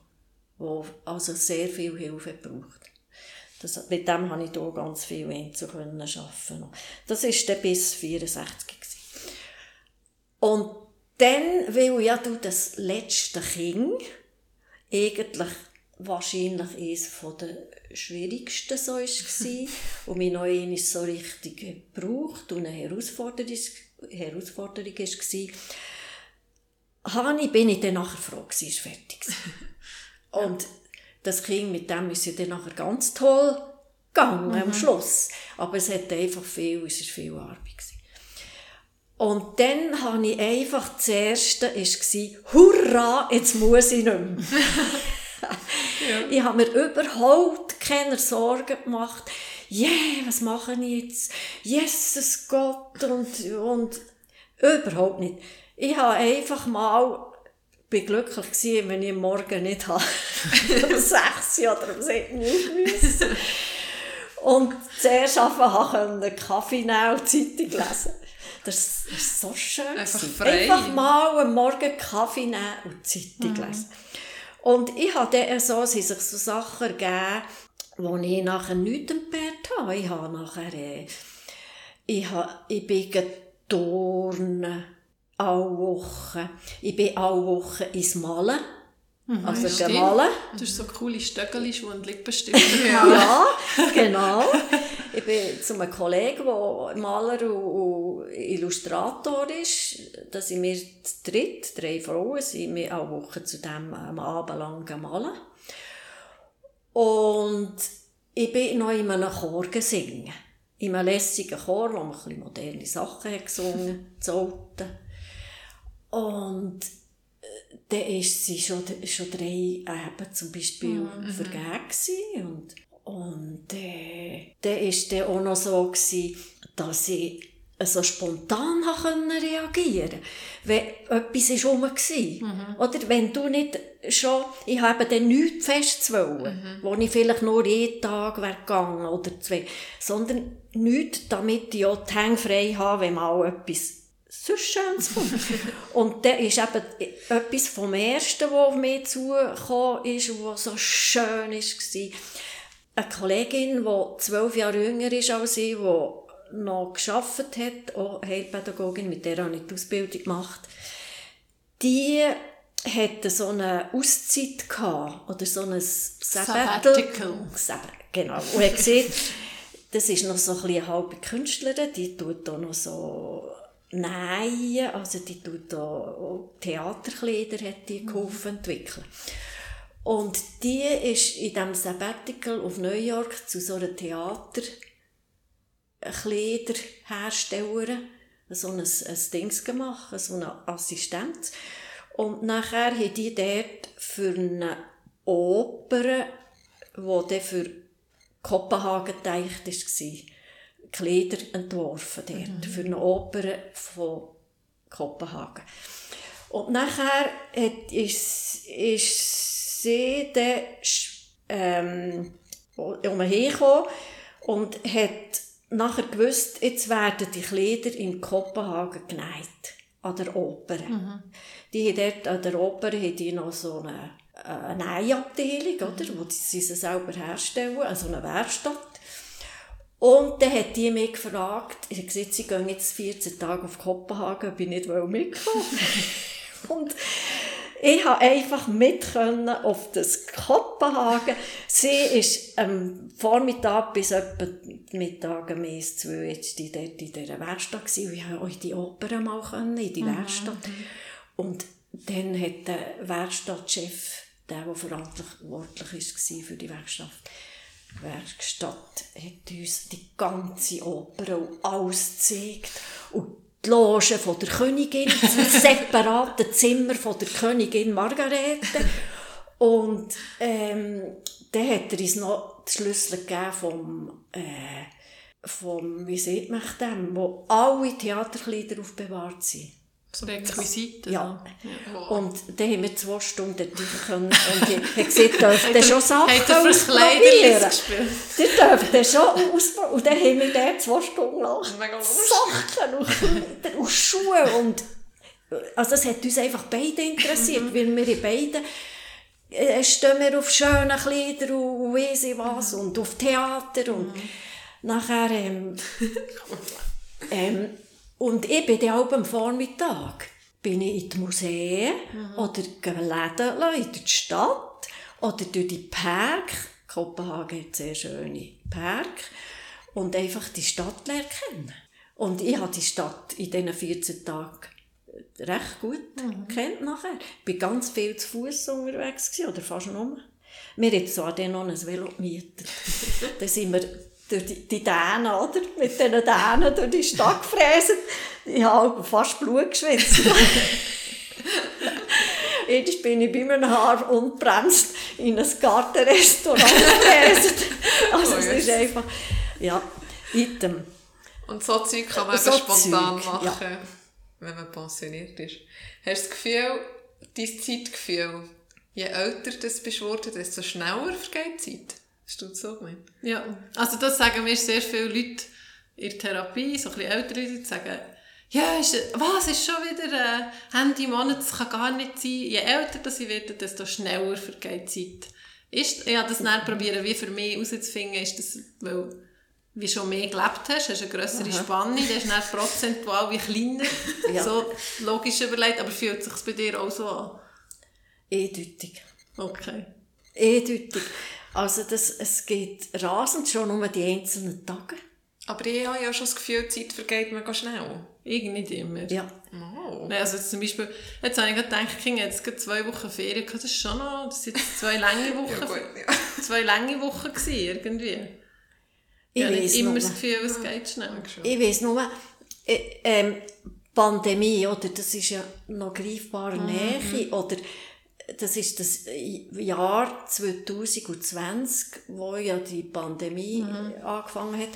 wo also sehr viel Hilfe braucht. Das, mit dem habe ich hier ganz viel Einzel arbeiten Das war dann bis 64 und dann, weil ja du das letzte Kind eigentlich wahrscheinlich eines der schwierigsten so war und mich noch einmal so richtig gebraucht und eine Herausforderung, Herausforderung war, bin ich dann nachher froh gewesen, ist fertig Und das Kind, mit dem ist ja dann nachher ganz toll gegangen mhm. am Schluss. Aber es hat einfach viel, es war viel Arbeit. Gewesen. Und dann habe ich einfach, das erste war, hurra, jetzt muss ich nicht mehr. ja. Ich habe mir überhaupt keine Sorgen gemacht. Yeah, was mache ich jetzt? Jesus Gott und, und überhaupt nicht. Ich habe einfach mal bin glücklich gewesen, wenn ich morgen nicht habe. um 6 oder um 7 müssen. Und zuerst anfangen Kaffee nehmen und Zeitung lesen. Das war so schön. Einfach frei. Einfach mal am Morgen Kaffee nehmen und Zeitung mhm. lesen. Und ich habe dann so, haben sich so Sachen ergeben, wo ich nachher nichts entbehrt habe. Ich habe nachher, äh, ich, habe, ich bin geturnen alle Woche. Ich bin alle Woche ins Malen. Mhm, also stimmt. gemalen. Du hast so coole Stöckeli, Schuhe und Lippenstifte. Ja, genau. Ich bin zu einem Kollegen, der Maler und Illustrator ist. Da sind wir zu dritt, drei Frauen, sind wir alle Woche zu dem am Abend lang malen. Und ich bin noch in einem Chor gesungen. In einem lässigen Chor, wo man ein bisschen moderne Sachen hat gesungen hat. Und äh, dann ist sie schon, schon drei eben zum Beispiel mhm. vergeben und und äh, dann war es auch noch so, gewesen, dass ich so spontan reagieren konnte. Wenn etwas war rum war. Mhm. Oder wenn du nicht schon, ich habe dann nichts festzuwollen, mhm. wo ich vielleicht nur jeden Tag wäre gegangen oder zwei, sondern nichts, damit ich auch die Hänge frei habe, wenn mal etwas so Schönes kommt. und dann ist eben etwas vom Ersten, was auf mich zugekommen ist was so schön war, eine Kollegin, die zwölf Jahre jünger ist als ich, die noch geschafft hat, auch Heilpädagogin, mit der habe ich die Ausbildung gemacht, die hatte so eine Auszeit gehabt, oder so ein Sabbatical. Sabbatical. Genau. Und hat gesehen, das ist noch so ein eine halbe Künstlerin, die tut auch noch so nähen, also die tut auch Theaterkleider, hat die geholfen entwickeln. Und die ist in diesem Sabbatical auf New York zu so einer Theaterkleiderherstellerin so ein, ein Dings gemacht, so eine Assistenz. Und nachher haben die dort für eine Oper, die dann für Kopenhagen gedacht war, Kleider entworfen dort, mhm. für eine Oper von Kopenhagen. Und nachher ist, ist sie dann ähm, umhergekommen und hat nachher gewusst, jetzt werden die Kleider in Kopenhagen genäht, an der Oper. Mhm. Die haben dort an der Oper haben die noch so eine, eine Nähabteilung, oder, wo sie sie selber herstellen, also eine Werkstatt. Und dann hat die mich gefragt, ich habe gesagt, sie gehen jetzt 14 Tage auf Kopenhagen, ich nicht mitkommen Und ich habe einfach mit auf das Kopenhagen. Sie ist am Vormittag bis etwa Mittag um 1, 2 jetzt die dort in dieser Werkstatt gewesen. Und ich habe euch die Oper mal können, in die mhm. Werkstatt. Und dann hat der Werkstattchef, der, der verantwortlich war für die Werkstatt, Werkstatt, hat uns die ganze Oper und alles gezeigt. Und die Loge von der Königin, das separate Zimmer von der Königin Margarete. Und ähm, dann hat er uns noch die Schlüssel gegeben vom, äh, vom wie sieht man dem, wo alle Theaterkleider aufbewahrt sind. So Requisiten. Ja. ja. Und dann haben wir zwei Stunden können und ich habe gesagt, dürft schon Sachen ausprobieren. Ihr dürft schon ausprobieren. Und dann haben wir dort zwei Stunden lang Sachen und, und Schuhe und also es hat uns einfach beide interessiert, mhm. weil wir beide äh, stehen wir auf schöne Kleider und weiss ich was mhm. und auf Theater und mhm. nachher ähm, ähm, und ich bin dann auch am Vormittag bin ich in die Museen mhm. oder Läden in die Stadt oder durch die Park. Kopenhagen hat sehr schöne Park. Und einfach die Stadt lernen kennen. Und ich habe die Stadt in diesen 14 Tagen recht gut mhm. kennt nachher. Ich war ganz viel zu Fuß unterwegs gewesen, oder fast nur. Wir haben zwar dann noch ein Velo gemietet. dann sind wir durch die, die Dänen, oder? Mit diesen Dänen durch die Stadt gefräst. Ich habe fast Blut geschwitzt. Jetzt bin ich bei meinem Haar unbremst in ein Gartenrestaurant gefräst. Also oh, es ist einfach, ja, item. Und so Zeug kann man so spontan Zeug, machen, ja. wenn man pensioniert ist. Hast du das Gefühl, dein Zeitgefühl, je älter du bist desto schneller vergeht die Zeit? Hast du das so gemeint? Ja, also das sagen mir sehr viele Leute in der Therapie, so ein bisschen ältere Leute, sagen, ja, ist, was, ist schon wieder Handy im Monat, das kann gar nicht sein. Je älter das ich werde, desto schneller vergeht die Zeit. Ist, ich habe das dann probieren, wie für mich herauszufinden, ist das, weil wie schon mehr gelebt hast, hast eine grössere Aha. Spanne, dann ist dann prozentual wie kleiner, ja. so logisch überlegt, aber fühlt es sich bei dir auch so an? Eindeutig. Okay. Eindeutig. Also das, es geht rasend schon um die einzelnen Tage. Aber ich habe ja schon das Gefühl, die Zeit vergeht mega schnell. Irgendwie nicht immer. Ja. Oh. Nein, also zum Beispiel, jetzt habe ich gedacht, ich jetzt gerade zwei Wochen Ferien gehabt, das ist schon noch, das sind zwei lange Wochen. ja, gut, ja. Zwei lange Wochen gewesen, irgendwie. Ich, ich habe nicht immer das Gefühl, es geht schnell. Ich weiß nur, äh, ähm, Pandemie, oder, das ist ja noch greifbare mhm. Nähe, oder das ist das Jahr 2020, wo ja die Pandemie mhm. angefangen hat.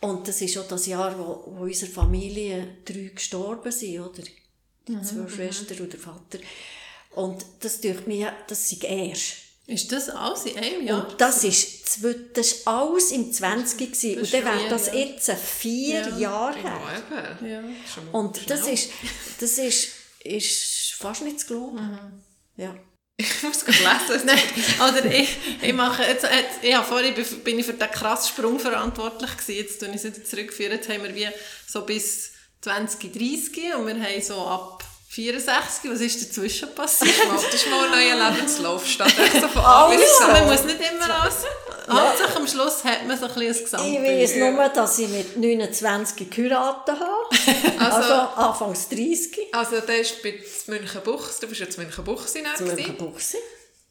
Und das ist auch das Jahr, wo, wo unsere Familie drei gestorben sind, oder? Die mhm. zwei mhm. Schwestern und der Vater. Und das durch mich, das ist erst. Ist das alles in einem Jahr? Und das ist, das ist alles im 20. gewesen. Und dann wäre das jetzt vier ja. Jahre her. Ja, ja. Und das ist, das ist, ist fast nicht zu glauben. Mhm. Ja. Ich muss es lesen. Nein, oder ich, ich mache, jetzt, jetzt, ja, vorhin bin ich für den krassen Sprung verantwortlich gewesen. Jetzt tue ich es wieder zurückführen. Jetzt haben wir wie so bis 2030 und wir haben so ab 64, was ist dazwischen passiert? Das ist mal ein neuer Lebenslauf statt so von Alles, man muss nicht immer alles... Ja. Hauptsache am Schluss hat man so ein bisschen Gesamtbild. Ich weiß nur, dass ich mit 29 geheiratet habe. Also, also anfangs 30. Also das ist bei Münchenbuchs, du bist jetzt Münchenbuchsi Münchenbuchsi.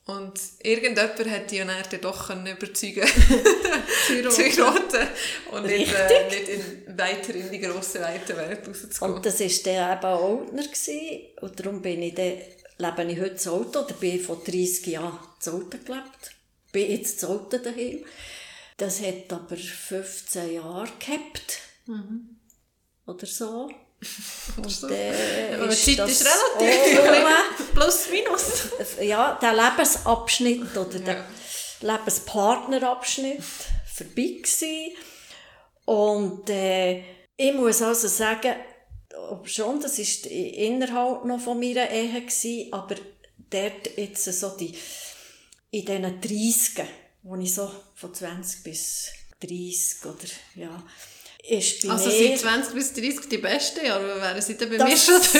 Und irgendjemand hat die dann doch überzeugen zu heiraten und nicht, äh, nicht in, weiter in die grosse, weite Welt rauszugehen. Und das war der eben Oldner. Und darum bin ich dann, lebe ich heute zu Auto, oder bin ich vor 30 Jahren zu Auto gelebt. Bin jetzt zu Auto daheim. Das hat aber 15 Jahre gehabt. Mhm. Oder so. Und, äh, die Zeit ist relativ. Plus, minus. Ja, der Lebensabschnitt oder der ja. Lebenspartnerabschnitt vorbei gewesen. Und äh, ich muss also sagen, schon, das war innerhalb noch von meiner Ehe, gewesen, aber dort jetzt so die, in diesen 30 wo ich so von 20 bis 30 oder ja, ist also sind 20 bis 30 die besten Jahre? Wären sie dann bei mir schon durch?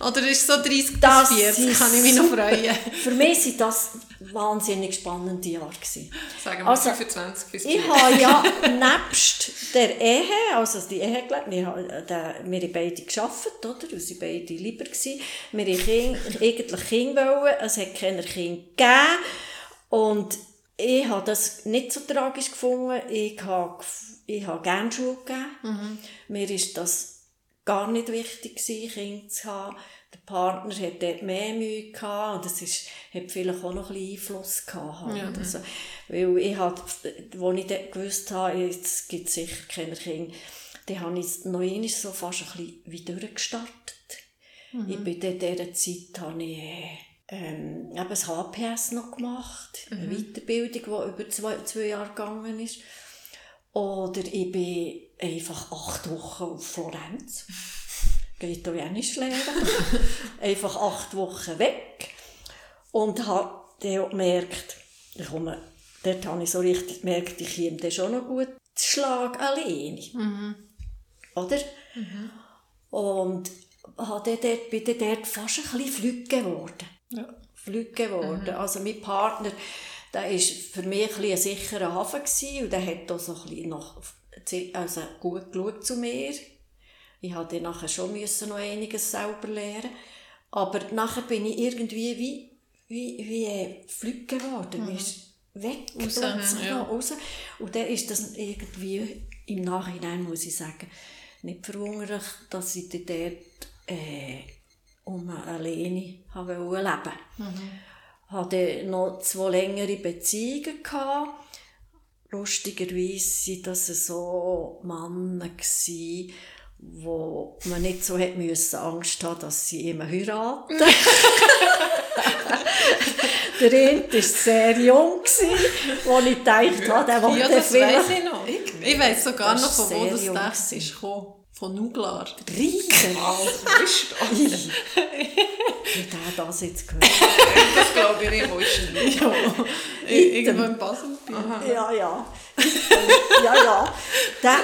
Oder, oder ist so 30 bis 40? Kann ich mich noch freuen. Für mich waren das wahnsinnig spannende Jahre. Gewesen. Sagen wir also, 25 bis 40. Ich habe ja nebst der Ehe, also die Ehe gelebt, wir haben, äh, wir haben beide gearbeitet, oder? Wir waren beide lieber. Gewesen. Wir wollten eigentlich Kinder, es hat keine Kinder gegeben. Und ich habe das nicht so tragisch gefunden. Ich habe ich habe gerne Schule gegeben. Mhm. Mir war das gar nicht wichtig, Kinder zu haben. Der Partner hatte dort mehr Mühe gehabt, und das ist, hat vielleicht auch noch ein bisschen Einfluss gehabt. Ja. Also, weil ich halt, als ich dann gewusst habe, jetzt gibt es sicher keine Kinder, dann habe ich noch einmal so fast ein bisschen wie durchgestartet. Mhm. Ich bin in dieser Zeit, habe ich, ähm, eben das HPS noch gemacht, mhm. eine Weiterbildung, die über zwei, zwei Jahre gegangen ist. Oder ich bin einfach acht Wochen auf Florenz. Geht Italienisch lernen. einfach acht Wochen weg. Und habe dann gemerkt, ich komme, dort habe ich so richtig gemerkt, ich komme dann schon noch gut zu Schlag alleine. Mhm. Oder? Mhm. Und habe dort, bin dann dort fast ein bisschen flügge geworden. Ja. Flügge geworden. Mhm. Also mein Partner der war für mich ein, ein sicherer Hafen gewesen, und der hat auch so ein noch, also gut geschaut zu mir. Ich musste nachher schon müssen noch einiges selber lernen. Aber nachher bin ich irgendwie wie, wie, wie äh, flügge geworden. Mhm. Ist weg, raus, ja. raus. Und dann ist das irgendwie, im Nachhinein muss ich sagen, nicht verwunderlich, dass ich dort äh, um alleine leben mhm hatte noch zwei längere Beziehungen gehabt. Lustigerweise waren das so Männer, wo man nicht so hätte müssen Angst haben, dass sie immer heiraten. der eine war sehr jung, als ich gedacht habe, der wollte ja, das weiss ich noch. Ich weiss sogar noch, von wo das Text ist gekommen. Von Nuglar. Riesen. Was ist das? wie der das jetzt gehört. das glaube ich nicht, wo ist denn? Ja. Irgendwo im Basel. Ja, ja. ja, ja. Da,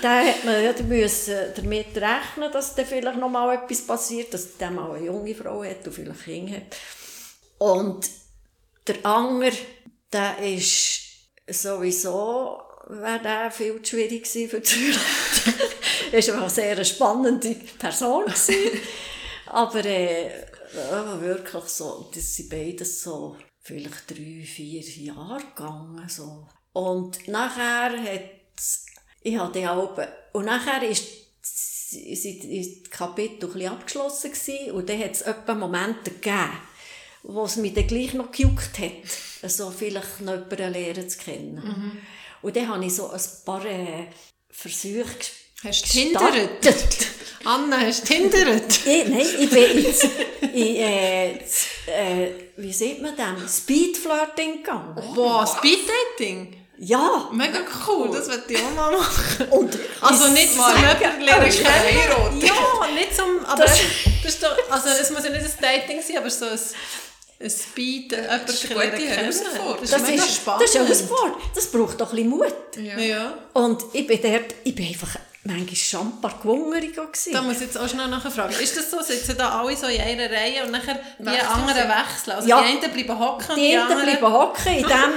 da hat man ja müssen damit rechnen, dass da vielleicht noch mal etwas passiert, dass der mal eine junge Frau hat und vielleicht Kinder hat. Und der Anger, der ist sowieso wäre der viel zu schwierig gewesen für die Er war eine sehr spannende Person. Gewesen. Aber äh, wirklich so, das sind beides so vielleicht drei, vier Jahre gegangen. So. Und nachher hat ich hatte Alben, und nachher ist sind die Kapitel ein abgeschlossen gewesen, und dann hat es etwa Momente gegeben, wo es mich dann gleich noch gejuckt hat, also vielleicht noch jemanden lernen zu kennen. Mhm. Und dann habe ich so ein paar äh, Versuche Hast du hindert? Anna, hast du hindert? nein, ich bin jetzt, ich, äh, äh, wie sieht man das? Speedflirting gegangen. Boah, Speeddating? Ja. Mega cool, das würde ich auch mal machen. Und also nicht zum jemanden lernen kennen. Ja, nicht zum, aber das, das ist doch, also es muss ja nicht ein Dating sein, aber so ein ein Speed, jemanden das ist eine gute Herausforderung. Das, das, ist, spannend. das ist eine Herausforderung. Das braucht doch ein bisschen Mut. Ja. ja. Und ich bin dort, ich bin einfach manchmal schon ein paar gewungerig Da muss ich jetzt auch schnell nachfragen. Ist das so, sitzen da alle so in einer Reihe und nachher die anderen wechseln? Also ja. die einen bleiben hocken die, die anderen bleiben hocken. In dem,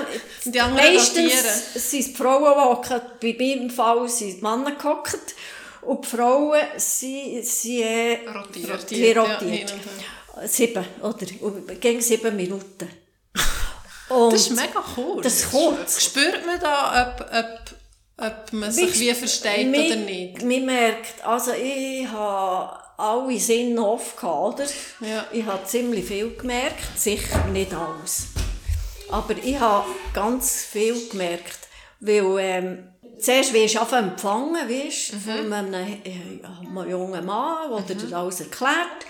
die meistens sind es die Frauen, die hocken. Bei meinem Fall sind die Männer gehockt. Und die Frauen sind, sind äh, rotiert. rotiert. rotiert. Ja, sieben, oder? Gegen sieben Minuten. Und das ist mega cool. Das ist kurz. Spürt man da, ob, ob ob man sich wie versteht mich, oder nicht. Man merkt, also ich habe alle Sinne offen oder? Ja. Ich habe ziemlich viel gemerkt, sicher nicht alles. Aber ich habe ganz viel gemerkt, weil ähm, zuerst wirst du empfangen, weißt, mhm. von einem, äh, einem jungen Mann, der mhm. dir alles erklärt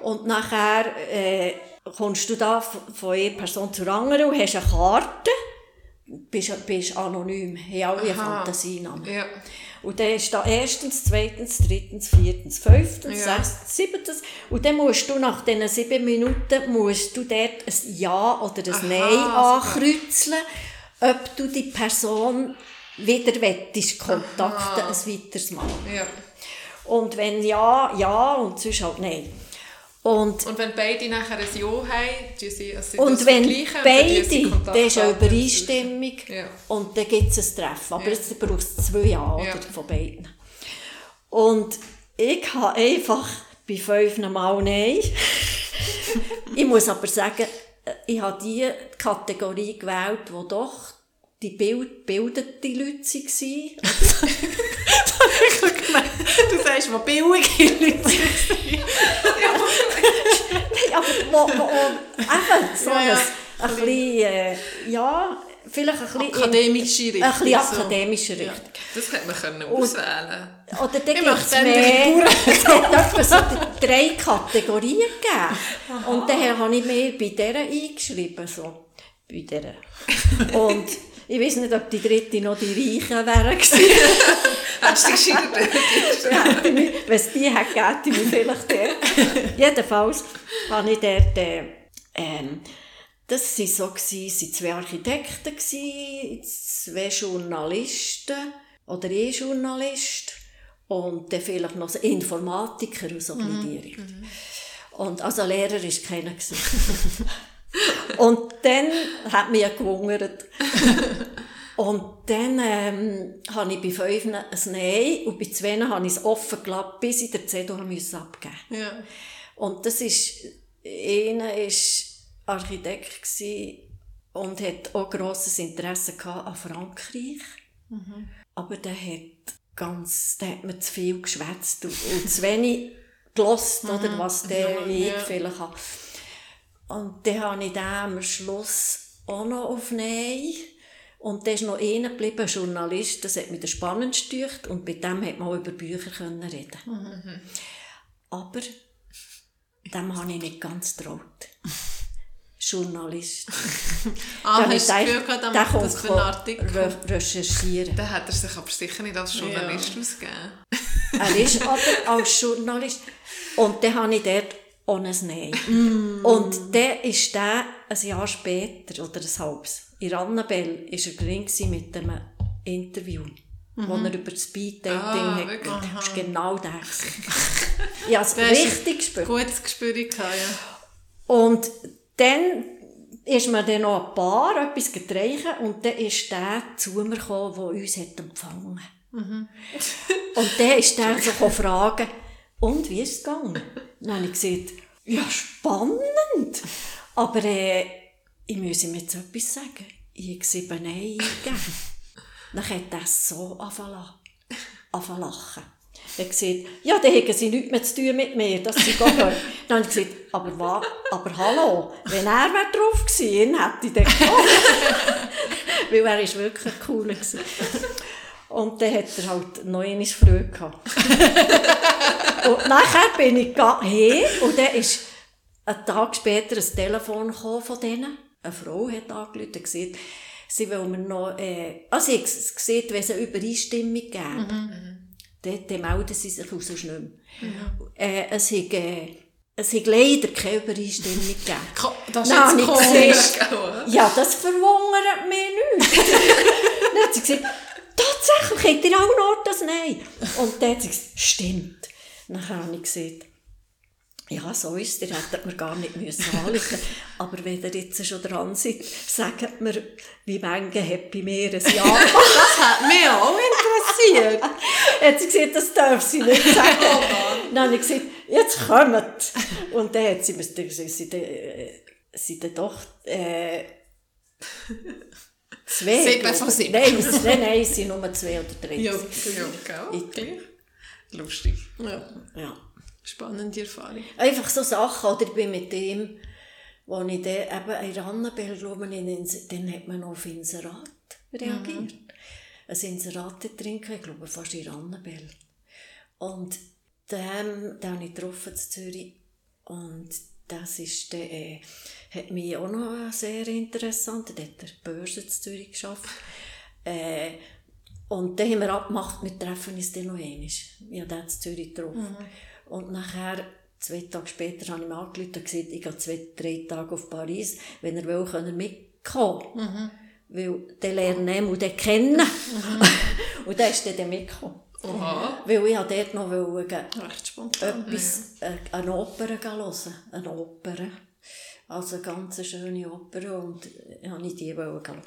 und nachher äh, kommst du da von einer Person zur anderen und hast eine Karte bist, bist anonym, haben alle eine Fantasienamen. Ja. Und dann ist da erstens, zweitens, drittens, viertens, fünftens, ja. sechstens, siebtens. Und dann musst du nach diesen sieben Minuten musst du dort ein Ja oder ein Aha, Nein ankreuzeln, ob du die Person wieder wettest, kontakten, ein weiteres Mal. Ja. Und wenn ja, ja und sonst halt nein. Und, und wenn beide nachher ein Ja haben, sie, also und wenn beide, dann ist eine Übereinstimmung ja. und dann gibt es ein Treffen. Aber ja. jetzt braucht es zwei Jahre ja. von beiden. Und ich habe einfach bei fünf Mal Nein. ich muss aber sagen, ich habe die Kategorie gewählt, die doch die Bild, bildete Leute waren. du sagst, wo billige Leute waren. ja, aber wo, wo, eben, so ja, ja. ein, ein bisschen, äh, ja, vielleicht ein bisschen... Akademische Richtung. Ein bisschen akademische Richtung. Ja. Das hätte man können auswählen Oder dann gibt es mehr... es hat so drei Kategorien gegeben. Und daher habe ich mir bei dieser eingeschrieben, so. Bei dieser. Und... Ich weiß nicht, ob die dritte noch die Reichen wären Hast du die geschrieben? Wenn es die hätte, ich mich vielleicht dort. Jedenfalls habe ich dort, äh, ähm, das waren so, gewesen, zwei Architekten, gewesen, zwei Journalisten oder ein Journalist und dann vielleicht noch Informatiker und so mhm. die. Mhm. Und also Lehrer war keiner. Und dann hat mich gewundert. und dann ähm, habe ich bei fünf ein Nein und bei zwei habe ich es offen gelassen, bis ich den Zettel abgeben musste. Ja. Und das ist, einer war Architekt und hat auch grosses Interesse an Frankreich. Mhm. Aber der hat ganz, der hat mir zu viel geschwätzt und, und zu wenig gelost, mhm. oder was der ja, ich ja. vielleicht hat. Und dann habe ich dann am Schluss auch noch auf Nein. Und da ist noch einer geblieben, ein Journalist, das hat mich spannend gesteuert und mit dem hat man auch über Bücher können reden. Mhm. Aber dem habe ich nicht ganz getraut. Journalist. ah, hast du Gefühl gehabt, der macht das für einen Artikel? Re recherchieren. Dann hat er sich aber sicher nicht als Journalist ja. ausgegeben. er ist aber als Journalist. Und dann habe ich dort ohne ein Nein. Mm. Und dann ist der ein Jahr später, oder ein halbes, in Annabelle, war er drin mit einem Interview, mhm. wo er über das Speeddating ah, hat. Wirklich? Das ist genau das. ich habe es richtig gespürt. Gutes Gespür gehabt, ja. Und dann ist mir dann noch ein Paar etwas getreichen und dann ist der zu mir gekommen, der uns hat empfangen mhm. Und dann ist der so fragen, und wie ist es gegangen? Dann habe ich gesagt, ja, spannend. Aber äh, ich muss ihm jetzt etwas sagen. Ich habe sieben Nein eingegeben. Dann hat er so angefangen zu lachen. Er hat gesagt, ja, dann haben sie nichts mehr zu tun mit mir, dass sie gehen Dann habe ich gesagt, aber, was, aber hallo, wenn er wär drauf gewesen hätte ich den gekommen. Weil er ist wirklich cool gewesen. Und dann hat er halt noch einmal Freude gehabt. und nachher bin ich hin und dann ist einen Tag später ein Telefon von denen. Eine Frau hat angerufen und gesagt, sie will mir noch, äh, also ich gesehen, wenn es eine Übereinstimmung gibt, mhm. dann, dann melden sie sich aus nicht mehr. Mhm. Äh, es hat, äh, es hat leider keine Übereinstimmung gegeben. Das ist Nein, komisch. Ja, das verwundert mich nicht. dann hat sie gesagt, tatsächlich, hat ihr auch noch das Nein? Und dann hat sie gesagt, stimmt. Dann habe ich gesagt, ja, so ist es, ihr hättet mir gar nicht müssen anrufen Aber wenn ihr jetzt schon dran seid, sagt mir, wie Menge hat bei mir ein Ja Das hat mich auch interessiert. hat sie gesagt, das darf sie nicht sagen. Oh dann habe ich gesagt, jetzt kommt. Und dann hat sie mir gesagt, sie sind äh, doch äh, zwei. Sieben von sieben. Nein, nein, nein, es sind nur zwei oder drei. Ja, ja, gell? Lustig. Ja. ja. Spannende Erfahrung. Einfach so Sachen, oder ich bin mit dem, wo ich dann eben in Annabelle, glaube ich, dann hat man auf Inserat reagiert. Mhm. Ein Inserat trinken, ich glaube fast in Annabelle. Und den, den habe ich getroffen in Zürich. Und das ist der, äh, hat mich auch noch sehr interessant. Der hat der Börse in Zürich geschafft. Äh, und dann haben wir abgemacht, wir treffen uns dann noch einmal. Ich habe den in Zürich getroffen. Mhm. Und nachher, zwei Tage später, habe ich mir angerufen und gesagt, ich gehe zwei, drei Tage auf Paris. Wenn er will, kann er mitkommen. Mhm. Weil der lernt ihn und kennen. Mhm. und dann ist dann mitgekommen. Oha. Weil ich dort noch wollte, Recht spontan. etwas, ja. Äh, eine Oper hören. Eine Oper. Also eine ganz schöne Oper und ich habe die hören. Und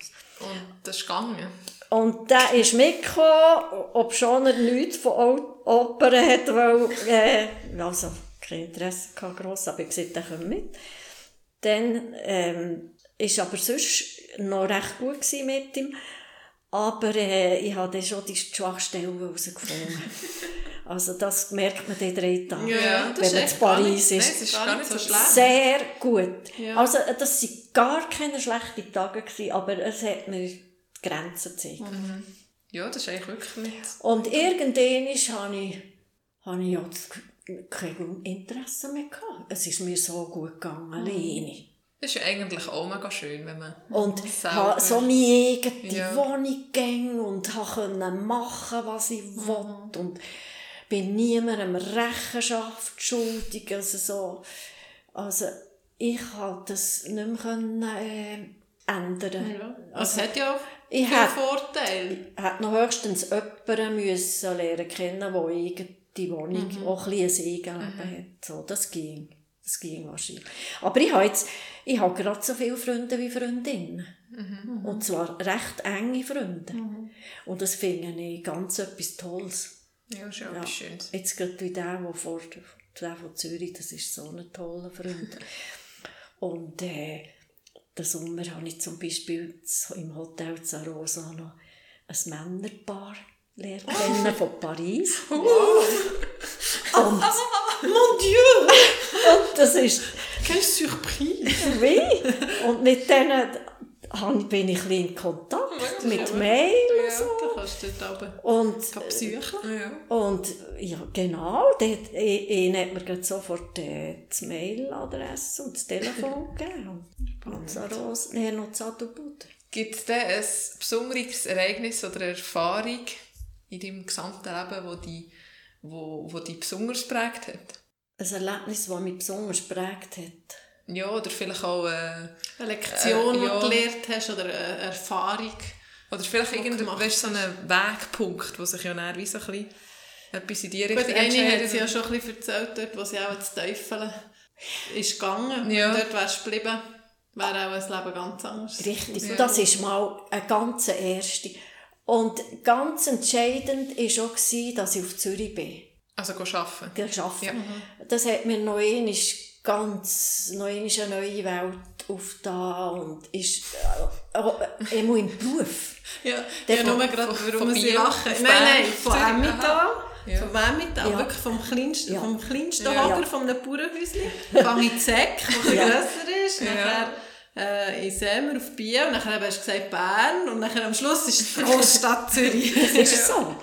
das ist gegangen? Und der ist mitgekommen, ob schon er nichts von Opern hat, weil, äh, also, kein Interesse gehabt, gross, aber ich gesagt, der kommt mit. Dann, ähm, ist aber sonst noch recht gut mit ihm. Aber äh, ich habe dann schon die Schwachstellen herausgefunden. also das merkt man in drei Tagen, ja, wenn man in Paris ist. Nein, ist gar nicht so schlecht. Sehr gut. Ja. Also das waren gar keine schlechten Tage, gewesen, aber es hat mir Grenzen gezeigt. Mhm. Ja, das ist eigentlich wirklich nicht... Und irgendwann habe ich, habe ich ja kein Interesse mehr gehabt. Es ist mir so gut gegangen, mhm. alleine. Das ist ja eigentlich auch mega schön, wenn man Und habe so meine eigene ja. Wohnung gegangen und konnte machen, was ich mhm. wollte. Und bin niemandem Rechenschaft schuldig. Also, so, also ich konnte das nicht mehr können, äh, ändern. Ja. Also, hat ja ich viel Vorteile. Ich hätte noch höchstens jemanden müssen lernen kennen, der die Wohnung mhm. auch ein bisschen ein Eigenleben mhm. hat. So, das ging. Das ging wahrscheinlich. Aber ich habe jetzt, ich habe gerade so viele Freunde wie Freundinnen. Mhm. Und zwar recht enge Freunde. Mhm. Und das finde ich ganz etwas Tolles. Ja, ist ja, Schönes. Jetzt gerade wie der, der vor, der von Zürich, das ist so ein toller Freund. Und äh, den Sommer habe ich zum Beispiel im Hotel Zarosa noch ein Männerpaar lernen kennen von Paris. Wow. Und, Mon Dieu! Und das ist... Quelle Surprise! Oui! Und mit denen bin ich ein in Kontakt, ja, mit Mail und so. Ja, kannst du dort oben und, besuchen. Ja. Und ja, genau, dort, ihnen hat mir gerade sofort äh, die Mailadresse und das Telefon gegeben. Panzeros, nein, noch Zadelbuder. Gibt es denn ein besonderes Ereignis oder Erfahrung in deinem gesamten Leben, wo die, wo, wo dich besonders geprägt hat? ein Erlebnis, das mich besonders geprägt hat. Ja, oder vielleicht auch... Äh, eine Lektion, äh, die ja. du gelernt hast, oder eine Erfahrung. oder vielleicht irgendein, weißt, so ein Wegpunkt, wo sich ja dann wie so ein bisschen etwas in die Gut, Richtung eine hat sie ja schon ein bisschen erzählt, dort, wo sie auch ins Teufel ist gegangen. Ja. Und dort wärst du geblieben, wäre auch ein Leben ganz anders. Richtig, das ist mal eine ganz erste. Und ganz entscheidend war auch, dass ich auf Zürich bin. Also arbeiten. gearbeitet. Ja. Das hat mir noch einmal ganz, noch einmal eine neue Welt aufgetan und ist äh, immer im Beruf. Ja, Der ja nur gerade, warum sie lachen. auf Nein, nein, von Emmental. Ja. Vom Emmental, Ja. wirklich vom kleinsten, Ja. vom kleinsten Ja. Hocker, von einem Bauernhäuschen. Fange in Zeck, ein Ja. grösser ist. Ja. Nachher äh, in Semer auf Biel. Und nachher hast du gesagt Bern. Und nachher am Schluss ist die Großstadt Zürich. Das ist so.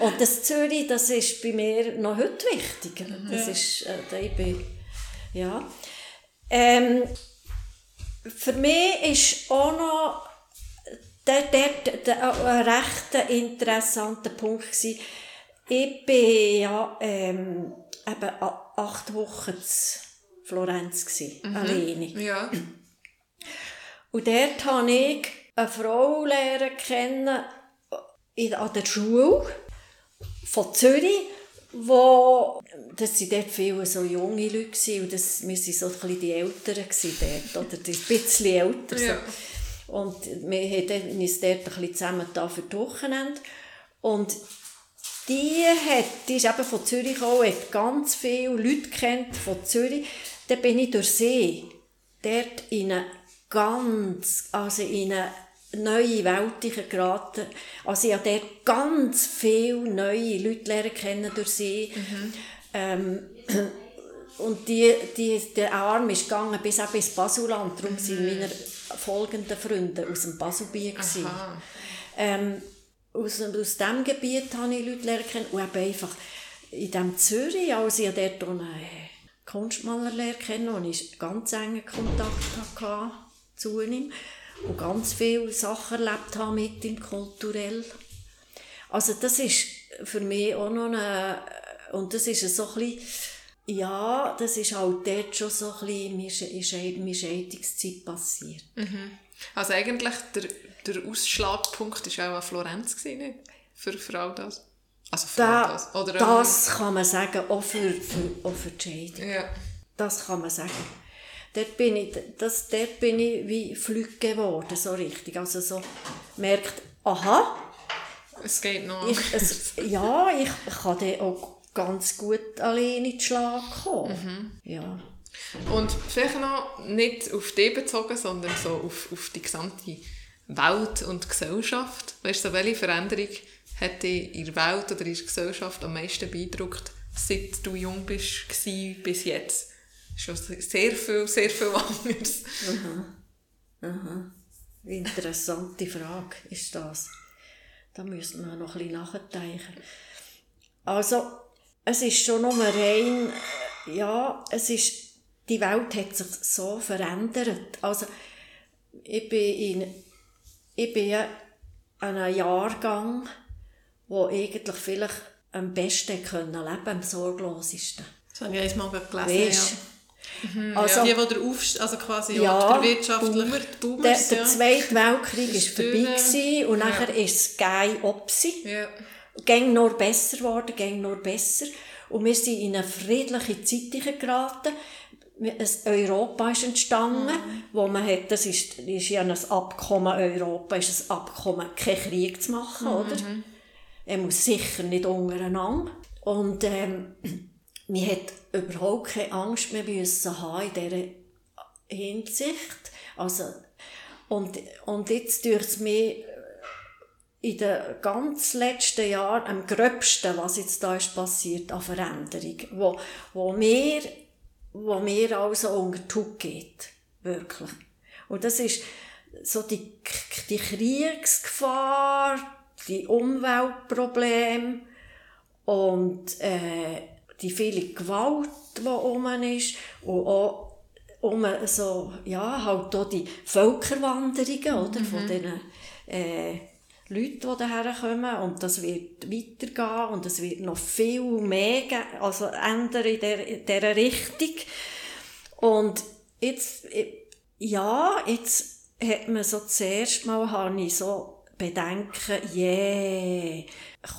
Und das Zürich, das ist bei mir noch heute wichtig. Das ist, äh, da ich bin, ja. Ähm, für mich ist auch noch der, der, der, ein recht interessanter Punkt gewesen. Ich bin ja ähm, eben acht Wochen in Florenz gewesen, alleine. Ja. Und dort habe ich eine Frau lernen kennen in, an der Schule von Zürich, wo, das waren dort viele so junge Leute gewesen, und das, wir waren so ein bisschen die Älteren dort, oder die bisschen älter. So. Ja. Und wir haben uns dort ein bisschen zusammen da für das Wochenende. Und die, hat, die ist eben von Zürich gekommen, hat ganz viele Leute kennt von Zürich. Dann bin ich durch See, dort in eine ganz, also in eine neue Welt geraten. Also ich habe dort ganz viele neue Leute lernen kennen durch See. Ähm, und die, die, der Arm ist gegangen bis eben ins Basuland. Darum sind meine folgenden Freunde aus dem gewesen. Aha. Ähm, aus, aus diesem Gebiet habe ich Leute lernen kennen. Und eben einfach in diesem Zürich, als ich dort auch einen Kunstmaler lernen kennen, und ich ganz engen Kontakt hatte zu ihm und ganz viele Sachen erlebt habe mit ihm kulturell. Also das ist für mich auch noch eine, und das ist so ein bisschen, ja, das ist halt dort schon so ein bisschen meine Sche- meine Scheidungszeit passiert. Also eigentlich der, der Ausschlagpunkt war auch an Florenz, gewesen, nicht? Für, für all das. Also für all Da, das. Oder das kann man sagen, auch für, für, auch für die Scheidung. Ja. Das kann man sagen. Dort bin ich, das, dort bin ich wie flügg geworden, so richtig. Also so merkt, aha, Es geht noch. ich, es, ja, ich kann dann auch ganz gut alleine in den Schlag kommen. Ja. Und vielleicht noch nicht auf dich bezogen, sondern so auf, auf die gesamte Welt und Gesellschaft. Weißt du, welche Veränderung hat dich in der Welt oder in der Gesellschaft am meisten beeindruckt, seit du jung bist, bis jetzt? Schon sehr viel, sehr viel anderes. Interessante Frage ist das. Da müssen wir noch ein bisschen nachdenken. Also, es ist schon nur rein, äh, ja, es ist, die Welt hat sich so verändert. Also, ich bin in, ich bin an einem Jahrgang, wo eigentlich vielleicht am besten können leben, am sorglosesten. Das habe ich einmal gelesen, Weisst? ja. Also, Die, die der Aufst also quasi Ja, ja, der wirtschaftliche Boomer, die Boomers, der, ja. der Zweite Weltkrieg war vorbei gewesen, und nachher ist es geil Opsi. Ja. ging nur besser geworden, ging nur besser. Und wir sind in eine friedliche Zeit geraten. Europa ist entstanden, wo man hat, das ist, ist ja ein Abkommen Europa, ist ein Abkommen, keinen Krieg zu machen, oder? Er muss sicher nicht untereinander. Und ähm, man hat überhaupt keine Angst mehr müssen haben in dieser Hinsicht. Also, und, und jetzt durch es mir in den ganz letzten Jahren am gröbsten, was jetzt da ist passiert an Veränderung, wo, wo mir, wo mir also unter die Haut geht. Wirklich. Und das ist so die, die Kriegsgefahr, die Umweltprobleme und äh, die viele Gewalt, die um ist und auch um so, ja, halt auch die Völkerwanderungen, oder, von diesen äh, Leute, die daher kommen und das wird weitergehen und es wird noch viel mehr also ändern in dieser, in dieser Richtung. Und jetzt, ja, jetzt hat man so zuerst mal, habe ich so Bedenken, yeah,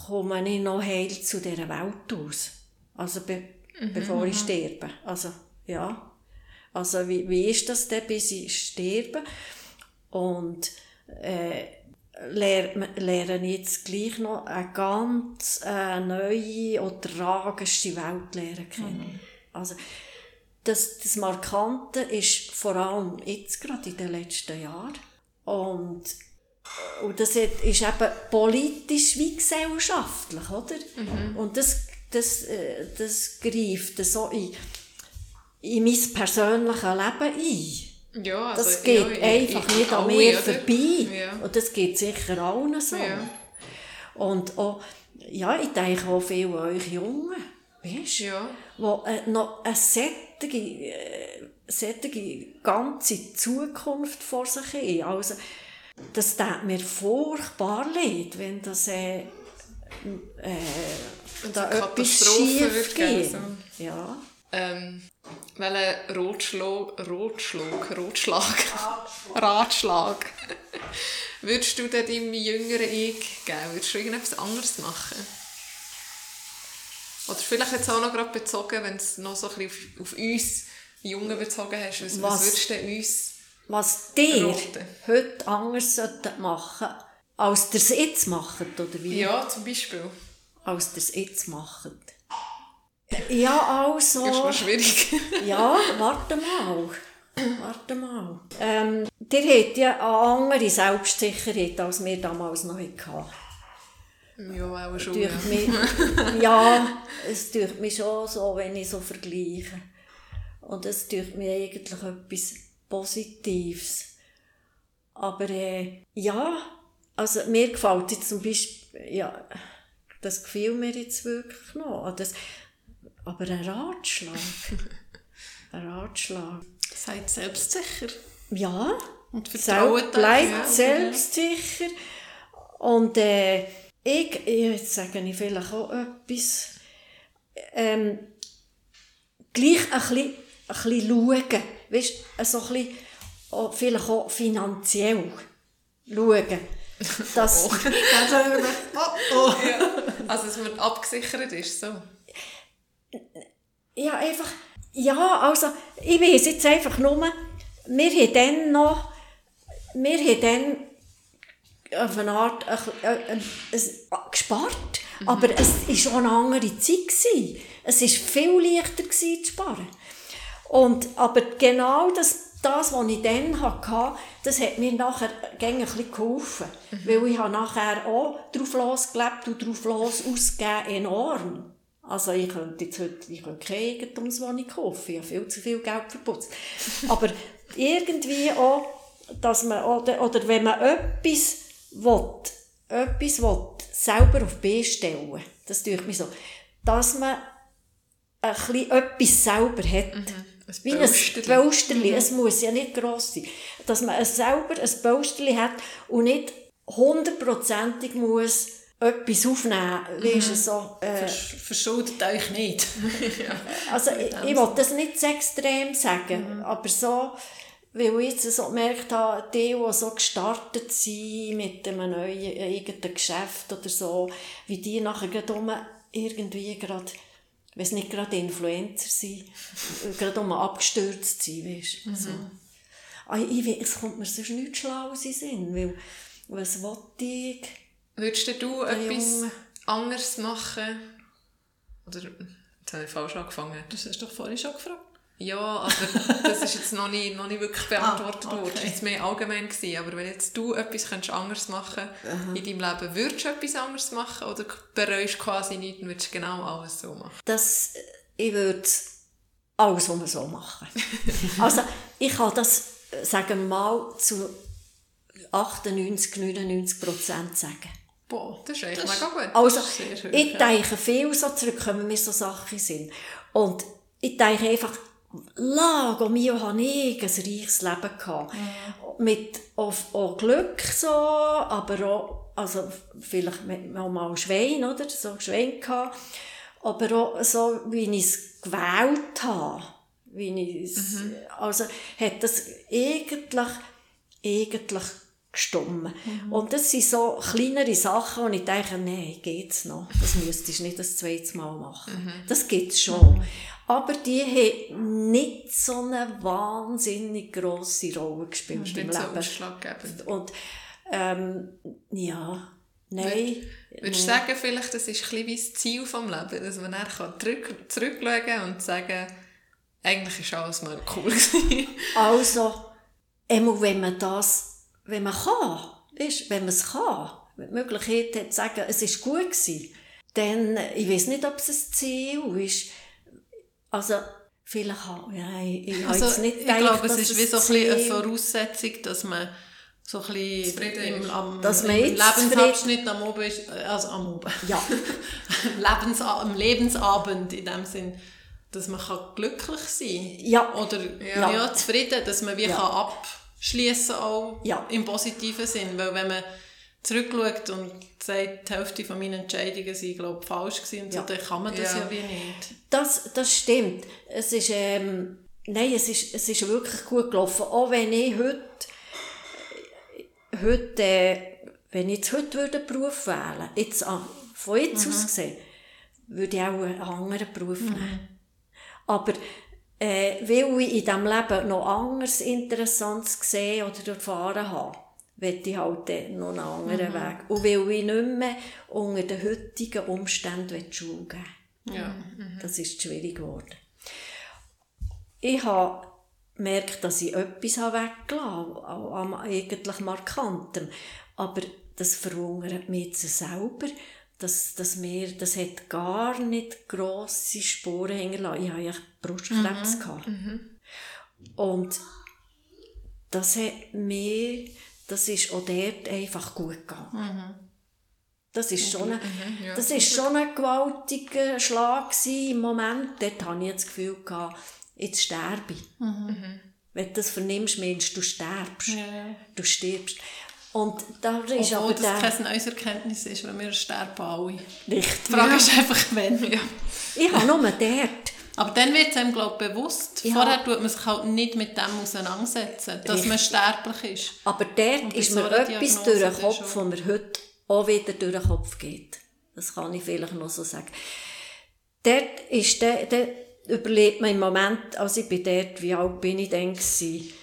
komme ich noch heil zu dieser Welt aus? Also be mhm. bevor ich mhm. sterbe. Also, ja. Also wie, wie ist das denn, bis ich sterbe? Und äh, lerne, lerne jetzt gleich noch eine ganz äh, neue und tragische Welt lernen kennen. Mhm. Also, das, das Markante ist vor allem jetzt gerade in den letzten Jahren. Und, und das ist eben politisch wie gesellschaftlich, oder? Mhm. Und das, das, äh, das greift so in, in mein persönliches Leben ein. Ja, also, das geht ja, einfach ich, nicht an mir vorbei. Ja. Und das geht sicher allen so. Ja. Und auch, ja, ich denke auch viel an euch Jungen, weißt du, ja. die äh, noch eine sättige, äh, ganze Zukunft vor sich haben. Also, das tut mir furchtbar leid, wenn das äh, äh, da etwas schief geht. So. Ja. Ähm, welchen Rotschlag, Rotschlag, Rotschlag, Ratschlag würdest du denn deinem jüngeren Ich geben? Würdest du irgendetwas anderes machen? Oder vielleicht jetzt auch noch gerade bezogen, wenn es noch so ein bisschen auf, auf uns Jungen bezogen hast, was, was, würdest du uns Was dir heute anders machen als ihr es jetzt macht, oder wie? Ja, zum Beispiel. Als es jetzt macht. Ja, also. Das ist noch schwierig. ja, warte mal. Warte mal. Ähm, der hat ja eine andere Selbstsicherheit, als wir damals noch hatten. Ja, auch schon. Ja. Mich, ja, es tut mich schon so, wenn ich so vergleiche. Und es tut mir eigentlich etwas Positives. Aber äh, ja, also mir gefällt jetzt zum Beispiel, ja, das gefiel mir jetzt wirklich noch. Das, aber ein Ratschlag. ein Ratschlag. Seid selbstsicher. Ja. Und vertraut Bleibt selbstsicher. Und äh, ich, jetzt sage ich vielleicht auch etwas, ähm, gleich ein bisschen, ein bisschen schauen. Weißt so ein bisschen, auch, vielleicht auch finanziell schauen. Dass, oh. oh, oh. Ja. Also, dass man abgesichert ist, so ja, einfach, ja, also, ich weiß jetzt einfach nur, wir haben dann noch, wir haben dann auf eine Art äh, äh, äh, gespart, mhm. aber es war schon eine andere Zeit. Gewesen. Es war viel leichter gewesen, zu sparen. Und, aber genau das, das, was ich dann hatte, das hat mir nachher ein bisschen geholfen. Mhm. Weil ich habe nachher auch drauf losgelebt und drauf los ausgegeben, enorm. Also ich könnte jetzt heute ich könnte keine Eigentumswohnung kaufen, ich habe viel zu viel Geld verputzt. Aber irgendwie auch, dass man, oder, oder wenn man etwas will, etwas will, selber auf B stellen, das tue ich mir so, dass man ein bisschen etwas selber hat. Mhm. Ein Wie ein Bausterli. Mhm. Es muss ja nicht gross sein. Dass man selber ein Bausterli hat und nicht hundertprozentig muss etwas aufnehmen. Mhm. so, äh, verschuldet euch nicht. ja. Also ich, ich will das nicht zu extrem sagen, mhm. aber so, weil ich jetzt so gemerkt habe, die, die so gestartet sind mit einem neuen eigenen Geschäft oder so, wie die nachher gerade irgendwie gerade, wenn es nicht gerade Influencer sind, gerade um abgestürzt sind, weißt du. Mhm. So. Ah, ich, ich, es kommt mir sonst nicht schlau in Sinn, weil was wollte ich Würdest du etwas Junge. anderes machen? Oder, jetzt habe ich falsch angefangen. Das hast du doch vorhin schon gefragt. Ja, aber das ist jetzt noch nicht, noch nicht wirklich beantwortet ah, okay. worden. Das war jetzt mehr allgemein. Gewesen. Aber wenn jetzt du etwas könntest anderes machen Aha. in deinem Leben, würdest du etwas anderes machen oder bereust du quasi nichts und würdest genau alles so machen? Das, ich würde alles so machen. also ich kann das, sagen wir mal, zu 98, 99 Prozent sagen. Boah, das ist echt das mega gut. Also, ich denke viel so zurück, wenn wir so Sachen sind. Und ich denke einfach, Lago mio habe ich ein reiches Leben gehabt. Mhm. Mit auch, auch Glück so, aber auch, also vielleicht noch mal Schwein, oder? So Schwein gehabt. Aber auch so, wie ich es gewählt habe. Wie ich mhm. also hat das eigentlich, eigentlich gestummen. Mhm. Und das sind so kleinere Sachen, wo ich denke, nein, geht's noch. Das müsstest du nicht das zweite Mal machen. Mhm. Das gibt's schon. Aber die haben nicht so eine wahnsinnig grosse Rolle gespielt im Leben. So Und, ähm, ja, nein. Würdest du sagen, vielleicht, das ist ein bisschen wie das Ziel des Lebens, dass man dann zurück, zurückschauen kann und sagen, eigentlich war alles mal cool. also, immer wenn man das, wenn man kann, weißt, wenn man es kann, wenn die Möglichkeit hat, zu sagen, es war gut gewesen, dann, ich weiß nicht, ob es ein Ziel ist, also, vielleicht habe ja, ich, ich also, jetzt nicht gedacht, Ich glaube, es ist wie so ein eine Voraussetzung, dass man so ein bisschen im, am, dass man im Lebensabschnitt am Oben ist, äh, also am Oben, ja. Lebens, am Lebensabend in dem Sinn, dass man kann glücklich sein kann. Ja. Oder ja. ja. zufrieden, dass man wie ja. kann abschließen auch ja. im positiven Sinn. Weil wenn man zurückschaut und sagt, die Hälfte von meinen Entscheidungen sind, glaube falsch gewesen, und ja. so, dann kann man das ja. ja, wie nicht. Das, das stimmt. Es ist, ähm, nein, es ist, es ist wirklich gut gelaufen. Auch wenn ich heute, heute äh, wenn ich jetzt heute würde einen Beruf wählen jetzt, von jetzt mhm. aus gesehen, würde ich auch einen anderen Beruf mhm. nehmen. Aber äh, weil ich in diesem Leben noch anderes Interessantes gesehen oder erfahren habe, will ich halt noch einen anderen mhm. Weg. Und weil ich nicht mehr unter den heutigen Umständen Schule geben ja. Mhm. Das ist schwierig geworden. Ich habe gemerkt, dass ich etwas weggelassen habe, am eigentlich Markantem. Aber das verwundert mich jetzt selber, dass, dass mir, das hat gar nicht grosse Spuren hinterlassen. Ich hatte ja Brustkrebs. Mhm. Mhm. Und das hat mir das ist auch dort einfach gut gegangen. Mhm. Das ist schon, ein, mhm, ja, das ist schon ein gewaltiger Schlag im Moment. Dort hatte ich das Gefühl, gehabt, jetzt sterbe ich. Mhm. Wenn du das vernimmst, meinst du, sterbst. Ja. Du stirbst. Und da ist Obwohl aber das der... keine neues Erkenntnis ist, weil wir sterben alle. Richtig. Die Frage ja. ist einfach, wenn. Ja. Ich habe nur dort aber dann wird es einem, glaube bewusst. Ja. Vorher tut man sich halt nicht mit dem auseinandersetzen, dass Richtig. man sterblich ist. Aber dort ist mir so etwas durch den Kopf, das mir heute auch wieder durch den Kopf geht. Das kann ich vielleicht noch so sagen. Dort ist der, der überlebt man im Moment, also ich bin dort, wie alt bin ich denn gewesen?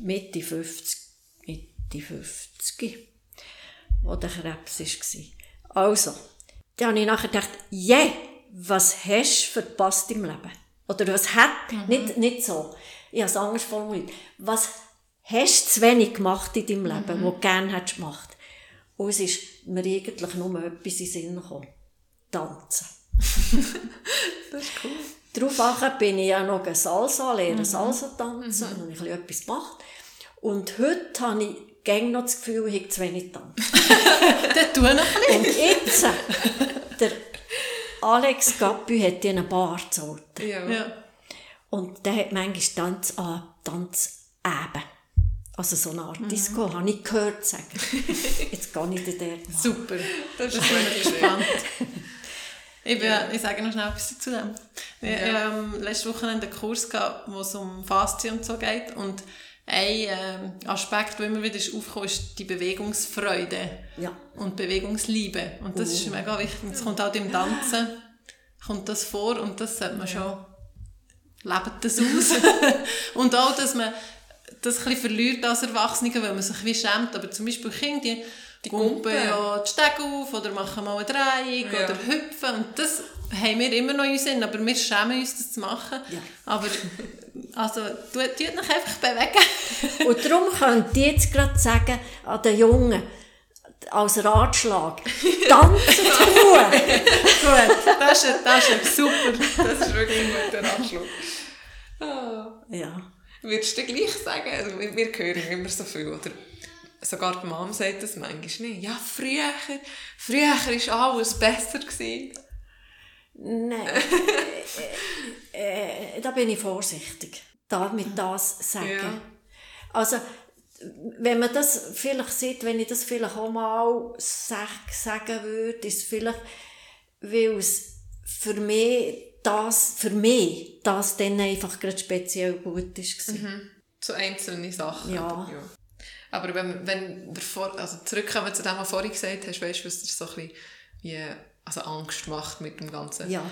Mitte 50, Mitte 50, wo der Krebs war. Also, dann habe ich nachher gedacht, yeah, was hast du verpasst im Leben? Oder was hat, mhm. nicht, nicht so, ich habe es anders formuliert, was hast du zu wenig gemacht in deinem Leben, mhm. was du gerne hättest gemacht? Und es ist mir eigentlich nur etwas in den Sinn gekommen. Tanzen. das ist cool. Daraufhin bin ich ja noch ein Salsa, lehre mhm. Salsa tanzen, mhm. und ich etwas gemacht. Und heute habe ich gäng noch das Gefühl, ich habe zu wenig tanzen. Dann tu noch ein. Und jetzt, Alex Gappi hat ja einen Bart. Ja. ja. Und der hat manchmal Tanz an, Tanz eben. Also so eine Art mhm. Disco, habe ich gehört sagen. Jetzt gehe ich da Super, das ist wirklich spannend. Ich, bin, ja. ich sage noch schnell etwas zu dem. Ich ja. ähm, letzte Woche einen Kurs gehabt, wo es um Faszien und so geht. Und ein ähm, Aspekt, der immer wieder ist aufgekommen ist die Bewegungsfreude ja. und Bewegungsliebe. Und das uh. ist mega wichtig. Das kommt auch im Tanzen kommt das vor und das sollte man ja. schon lebt das aus. und auch, dass man das ein verliert als Erwachsene, weil man sich wie schämt. Aber zum Beispiel Kinder, die, die gumpen ja die Stege auf oder machen mal eine Drehung ja. oder hüpfen. Und das haben wir immer noch in Sinn, aber wir schämen uns, das zu machen. Ja. Aber also, du tut dich einfach bewegen. Und darum könnt ihr jetzt gerade sagen, an den Jungen, als Ratschlag, tanzen tun. Gut, das ist, das ist super. Das ist wirklich ein guter Ratschlag. Oh. Ja. Würdest du gleich sagen, also wir, wir hören immer so viel, oder sogar die Mom sagt das manchmal nicht. Ja, früher, früher war alles besser. Gewesen. Nein, äh, äh, da bin ich vorsichtig, damit das sagen. Ja. Also, wenn man das vielleicht sieht, wenn ich das vielleicht auch mal sag, sagen würde, ist vielleicht, weil es für mich das, für mich, das dann einfach gerade speziell gut war. Mhm. So einzelne Sachen. Ja. Aber, ja. aber wenn, wenn wir vor, also zurückkommen zu dem, was du vorhin gesagt hast, weißt du, was dir so ein bisschen wie, also Angst macht mit dem ganzen ja.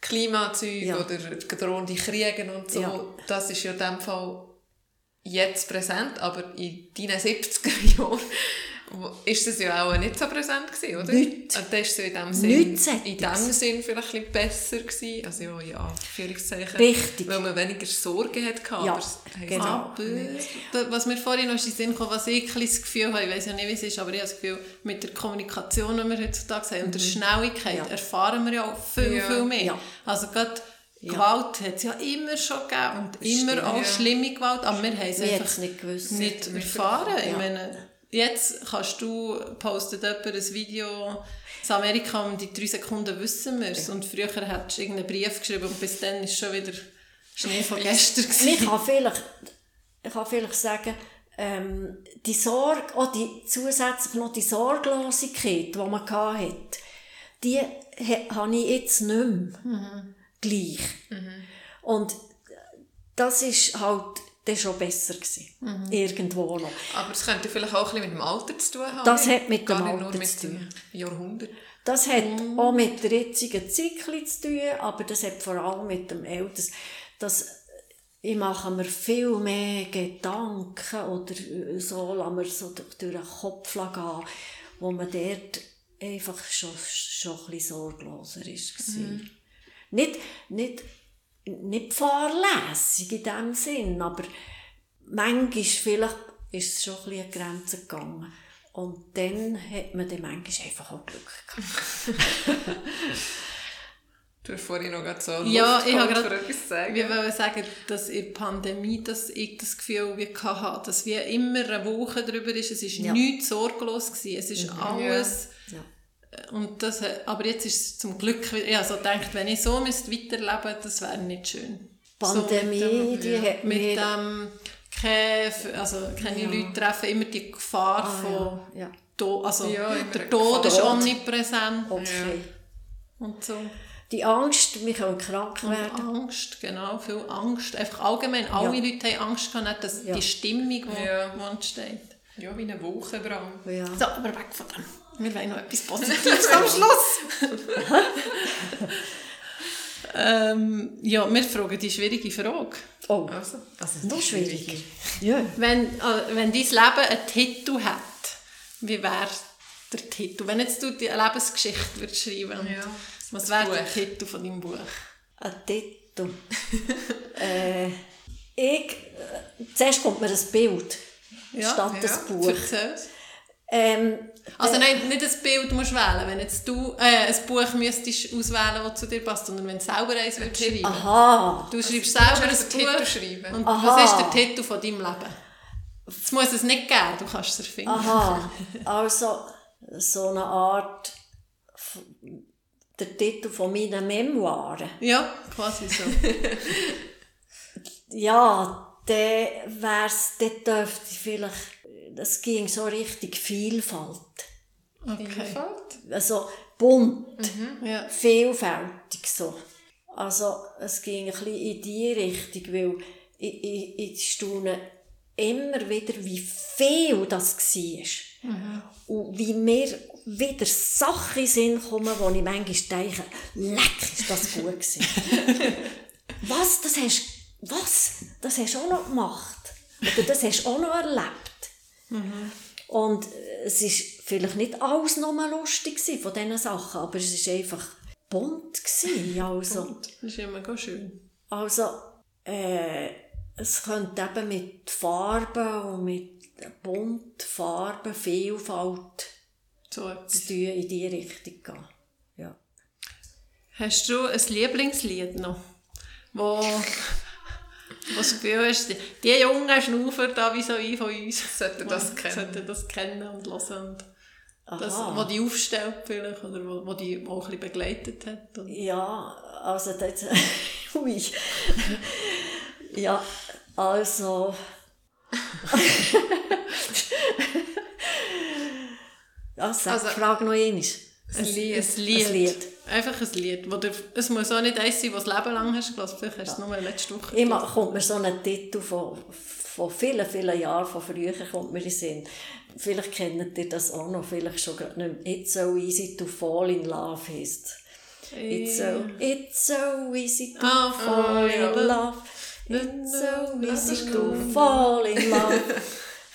Klimazeug ja. oder drohende Kriege und so, ja. das ist ja in dem Fall jetzt präsent, aber in deinen 70er Jahren ist das ja auch nicht so präsent gewesen, oder? Nicht. Und dann ist es ja in dem Sinn, in dem Sinn vielleicht ein bisschen besser gewesen. Also ja, ja, Anführungszeichen. Richtig. Weil man weniger Sorgen hatte. Ja, aber genau. Aber, was mir vorhin noch in den Sinn kam, was ich ein das Gefühl habe, ich weiß ja nicht, wie es ist, aber ich habe das Gefühl, mit der Kommunikation, die wir heutzutage haben, und der mhm. Schnelligkeit, ja. erfahren wir ja auch viel, ja. viel mehr. Ja. Also gerade ja. Gewalt hat es ja immer schon gegeben und immer Stimmt, auch schlimme Gewalt, aber wir haben es einfach nicht, gewusst. nicht erfahren. Ich meine, Jetzt kannst du, postet jemand ein Video, in Amerika um die drei Sekunden wissen wir es. Und früher hättest du irgendeinen Brief geschrieben und bis dann ist schon wieder Schnee von gestern. Ich kann vielleicht, ich kann vielleicht sagen, ähm, die Sorge, auch die, zusätzlich noch die Sorglosigkeit, die man hatte, die habe ich jetzt nicht mehr mhm. gleich. Mhm. Und das ist halt dann schon besser gewesen. Mhm. Irgendwo noch. Aber es könnte vielleicht auch ein bisschen mit dem Alter zu tun haben. Das hat mit dem Alter zu tun. Jahrhundert. Das hat mhm. auch mit der jetzigen Zyklen zu tun, aber das hat vor allem mit dem Älteren. Das, ich mache mir viel mehr Gedanken oder so, lasse mir so durch den Kopf gehen, wo man dort einfach schon, schon ein bisschen sorgloser war. Mhm. Nicht, nicht nicht fahrlässig in dem Sinn, aber manchmal vielleicht ist es schon ein bisschen an Grenzen gegangen. Und dann hat man dann manchmal einfach auch Glück gehabt. du hast vorhin noch so Ja, ich habe gerade sagen. Wir wollen sagen, dass in der Pandemie dass ich das Gefühl wie hatte, dass wir immer eine Woche darüber ist, es war ja. nichts sorglos gewesen, es ist mhm. alles... Ja. Und das, aber jetzt ist es zum Glück, ich habe so gedacht, wenn ich so müsste weiterleben das wäre nicht schön. Pandemie, so dem, die ja, hat Mit dem, keine, also keine ja. Leute treffen, immer die Gefahr ah, von ja. Tod, also ja, der Tod ist omnipräsent. Okay. Und so. Die Angst, wir können krank werden. Und Angst, genau, viel Angst. Einfach allgemein, alle Leute haben Angst gehabt, nicht dass die Stimmung, die ja. entsteht. Ja, wie eine Wochenbrand. Ja. So, aber weg von dem. Wir wollen noch etwas Positives am Schluss. ähm, ja, wir fragen die schwierige Frage. Oh, also, das ist noch schwieriger. Ja. Wenn, äh, wenn dein Leben einen Titel hat, wie wäre der Titel? Wenn jetzt du die Lebensgeschichte würdest schreiben ja. was wäre der Titel von deinem Buch? Ein Titel? äh, ich, äh, zuerst kommt mir das Bild ja, statt ja. das Buch. Ähm, also äh, nein, nicht ein Bild musst wählen, wenn jetzt du äh, ein Buch müsstest auswählen, das zu dir passt, sondern wenn du selber eins willst schreiben. Aha. Du schreibst selber ein Buch schreiben. und Aha. was ist der Titel von deinem Leben? Es muss es nicht geben, du kannst es erfinden. Aha, also so eine Art der Titel von meinen Memoiren. Ja, quasi so. ja, dann wär's, dann dürfte ich vielleicht das ging so richtig Vielfalt. Okay. Vielfalt? Also bunt, mhm, ja. vielfältig so. Also es ging ein bisschen in die Richtung, weil ich, ich, ich staune immer wieder, wie viel das war. Mhm. Und wie mir wieder Sachen sind kommen, wo ich manchmal denke, leck, ist das gut gewesen. was, das hast, was, das hast du auch noch gemacht. Oder das hast du auch noch erlebt. Mhm. Und es war vielleicht nicht alles nur lustig von diesen Sachen, aber es war einfach bunt. Gewesen, also. bunt. Das ist immer schön. Also, äh, es könnte eben mit Farben und mit bunt Farben, Vielfalt so zu tun, in diese Richtung gehen. Ja. Hast du ein Lieblingslied noch, wo was das Gefühl hast, die jungen Schnaufer da wie so ein von uns sollten das kennen, sollten das kennen und hören. Und das, wo die aufstellt vielleicht, oder wo, wo die auch ein bisschen begleitet hat. Oder? Ja, also das, ui. ja, also sag, Also- frag noch einmal. Ein Lied. Ein Lied. Ein Lied. Einfach ein Lied. Wo du, es muss auch nicht eins sein, das du das Leben lang hast gelassen. Vielleicht hast du es nur letzte Woche Immer kommt mir so ein Titel von, von vielen, vielen Jahren, von früher kommt mir in Sinn. Vielleicht kennt ihr das auch noch, vielleicht schon gerade nicht mehr. It's so easy to fall in love heisst. It's so, it's so easy to Ah, fall ja. in love. It's so easy to fall in love.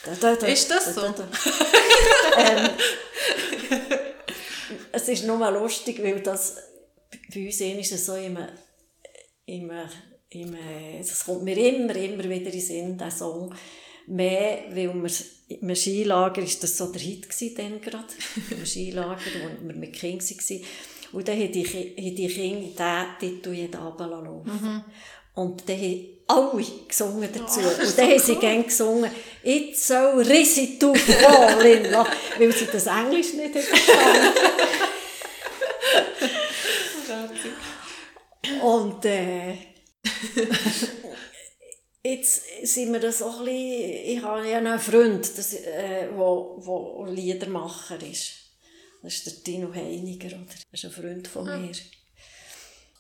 Da, da, da, Ist das da, so? ähm, es ist nur mal lustig, weil das bei uns ist es so immer, immer, immer, es kommt mir immer, immer wieder in den Sinn, der Song. Mehr, weil wir im Skilager, ist das so der Hit gewesen, dann gerade, im Skilager, wo wir mit Kindern waren. Und dann haben die, die Kinder diesen Titel jeden Abend laufen Und dann haben alle gesungen dazu. und dann haben sie gerne gesungen, «It's so easy to fall in love», weil sie das Englisch nicht verstanden Und äh, jetzt sind wir das auch ein bisschen, ich habe ja noch einen Freund, das, äh, wo, wo Liedermacher ist. Das ist der Tino Heiniger, oder? Das ist ein Freund von mir.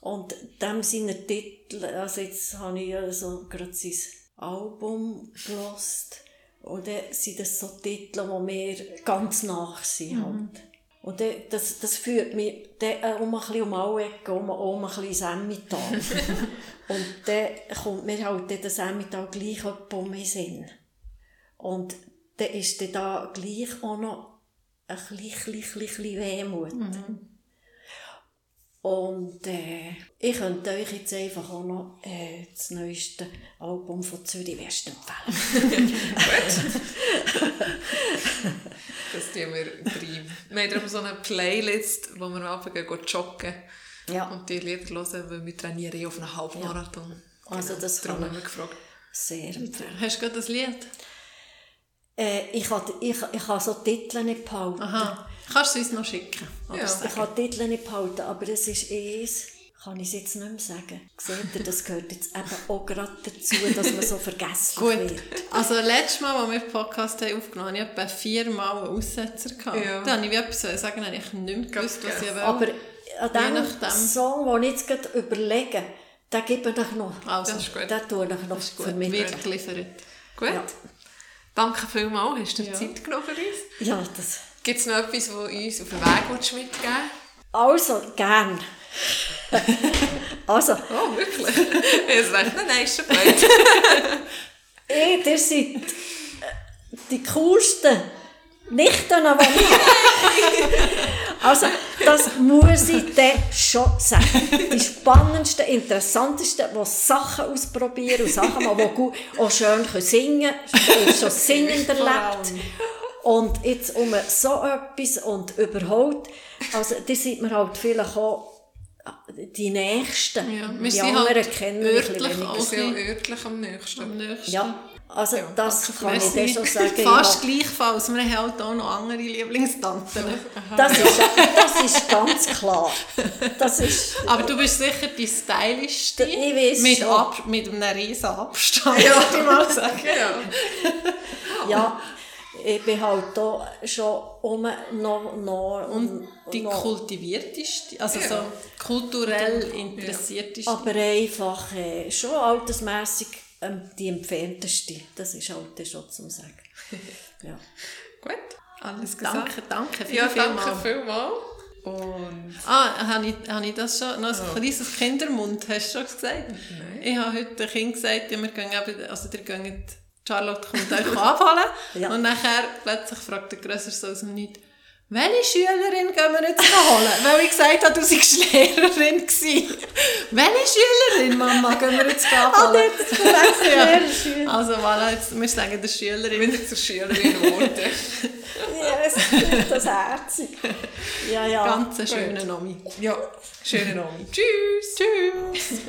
Und dem seine Titel, also jetzt habe ich ja so gerade sein Album gelost und dann sind das so Titel, die mir ganz nach sind. Halt. Und dann, das, das führt mich dann äh, um ein bisschen um alle Ecken, um, um ein bisschen ins Emmental. und dann kommt mir halt dann das Emmental gleich um den Sinn. Und dann ist dann da gleich auch noch ein bisschen, bisschen, bisschen Wehmut. Und äh, ich könnte euch jetzt einfach auch noch äh, das neueste Album von Zürich West empfehlen. Das tun wir drin. Wir haben darum so eine Playlist, wo wir am Abend gehen joggen Ja. und die Lieder hören, weil wir trainieren ja auf einen Halbmarathon. Also das Darum haben wir gefragt. sehr empfehlen. Hast du gerade das Lied? Äh, ich kann ich, ich kann so Titel nicht behalten. Aha. Kannst du es uns noch schicken? Ja. Ich kann die Titel nicht behalten, aber es ist eins, kann ich es jetzt nicht mehr sagen. Seht ihr, das gehört jetzt eben auch gerade dazu, dass man so vergesslich Gut. wird. Also, letztes Mal, als wir den Podcast haben aufgenommen haben, hatte ich etwa viermal einen Aussetzer. Gehabt. Ja. Da habe ich wie etwas sagen, habe ich nicht mehr gewusst, was ich will. Aber an dem nachdem. Song, den ich jetzt gerade überlege, den gebe ich noch. Also, Das ist gut. Den tue ich noch gut, vermitteln. wird geliefert. Gut. Ja. Danke vielmals, hast du dir Ja. Zeit genommen für uns? Ja, das... Gibt es noch etwas, das uns auf den Weg mitgeben Also, gern. also, Oh, wirklich? Es nein, ist schon blöd. ihr, seid die coolsten Nichten, die ich habe. Also, das muss ich dir schon sagen. Die spannendsten, interessantesten, die Sachen ausprobieren und Sachen mal, die gut, auch schön können singen können. Schon singend erlebt. Und jetzt um so etwas und überhaupt, also, da sind wir halt vielleicht auch die Nächsten. Ja, wir die sind anderen halt kennen wir ein bisschen örtlich auch. Ja örtlich am nächsten. Am nächsten. Ja, also das kann ich dir schon sagen. Fast gleichfalls. Wir haben halt auch noch andere Lieblingstanten. Das ist, das ist ganz klar. Das ist, Aber du bist sicher die stylischste. Ich weiss mit. Ab mit einem riesen Abstand, würde ich mal sagen. Ja. ja, ich bin halt da schon um noch, noch, Und die noch kultivierteste, also Ja. so kulturell interessierteste. aber einfach äh, schon altersmässig ähm, die entfernteste. Das ist halt schon zum Sagen. Ja. Gut, alles gesagt. Danke, danke. Viel, Ja, viel danke mal. vielmals. Und Ah, habe ich, habe ich das schon? Noch ein kleines Kindermund, hast du schon gesagt? Nein. Ich habe heute dem Kind gesagt, ja, wir gehen eben, also ihr geht, Charlotte kommt euch abholen. Ja. Und nachher plötzlich fragt der Grösser so aus dem Nichts, welche Schülerin gehen wir jetzt holen? Weil ich gesagt habe, du seist Lehrerin gewesen. welche Schülerin, Mama, gehen wir jetzt das vergessen, ja. Also voilà, jetzt, wir sagen der Schülerin. wieder zur Schülerin geworden. Ja, es ist das herzig. Ja, ja. Ganz eine schöne Nomi. ja, schönen Abend. Tschüss. Tschüss.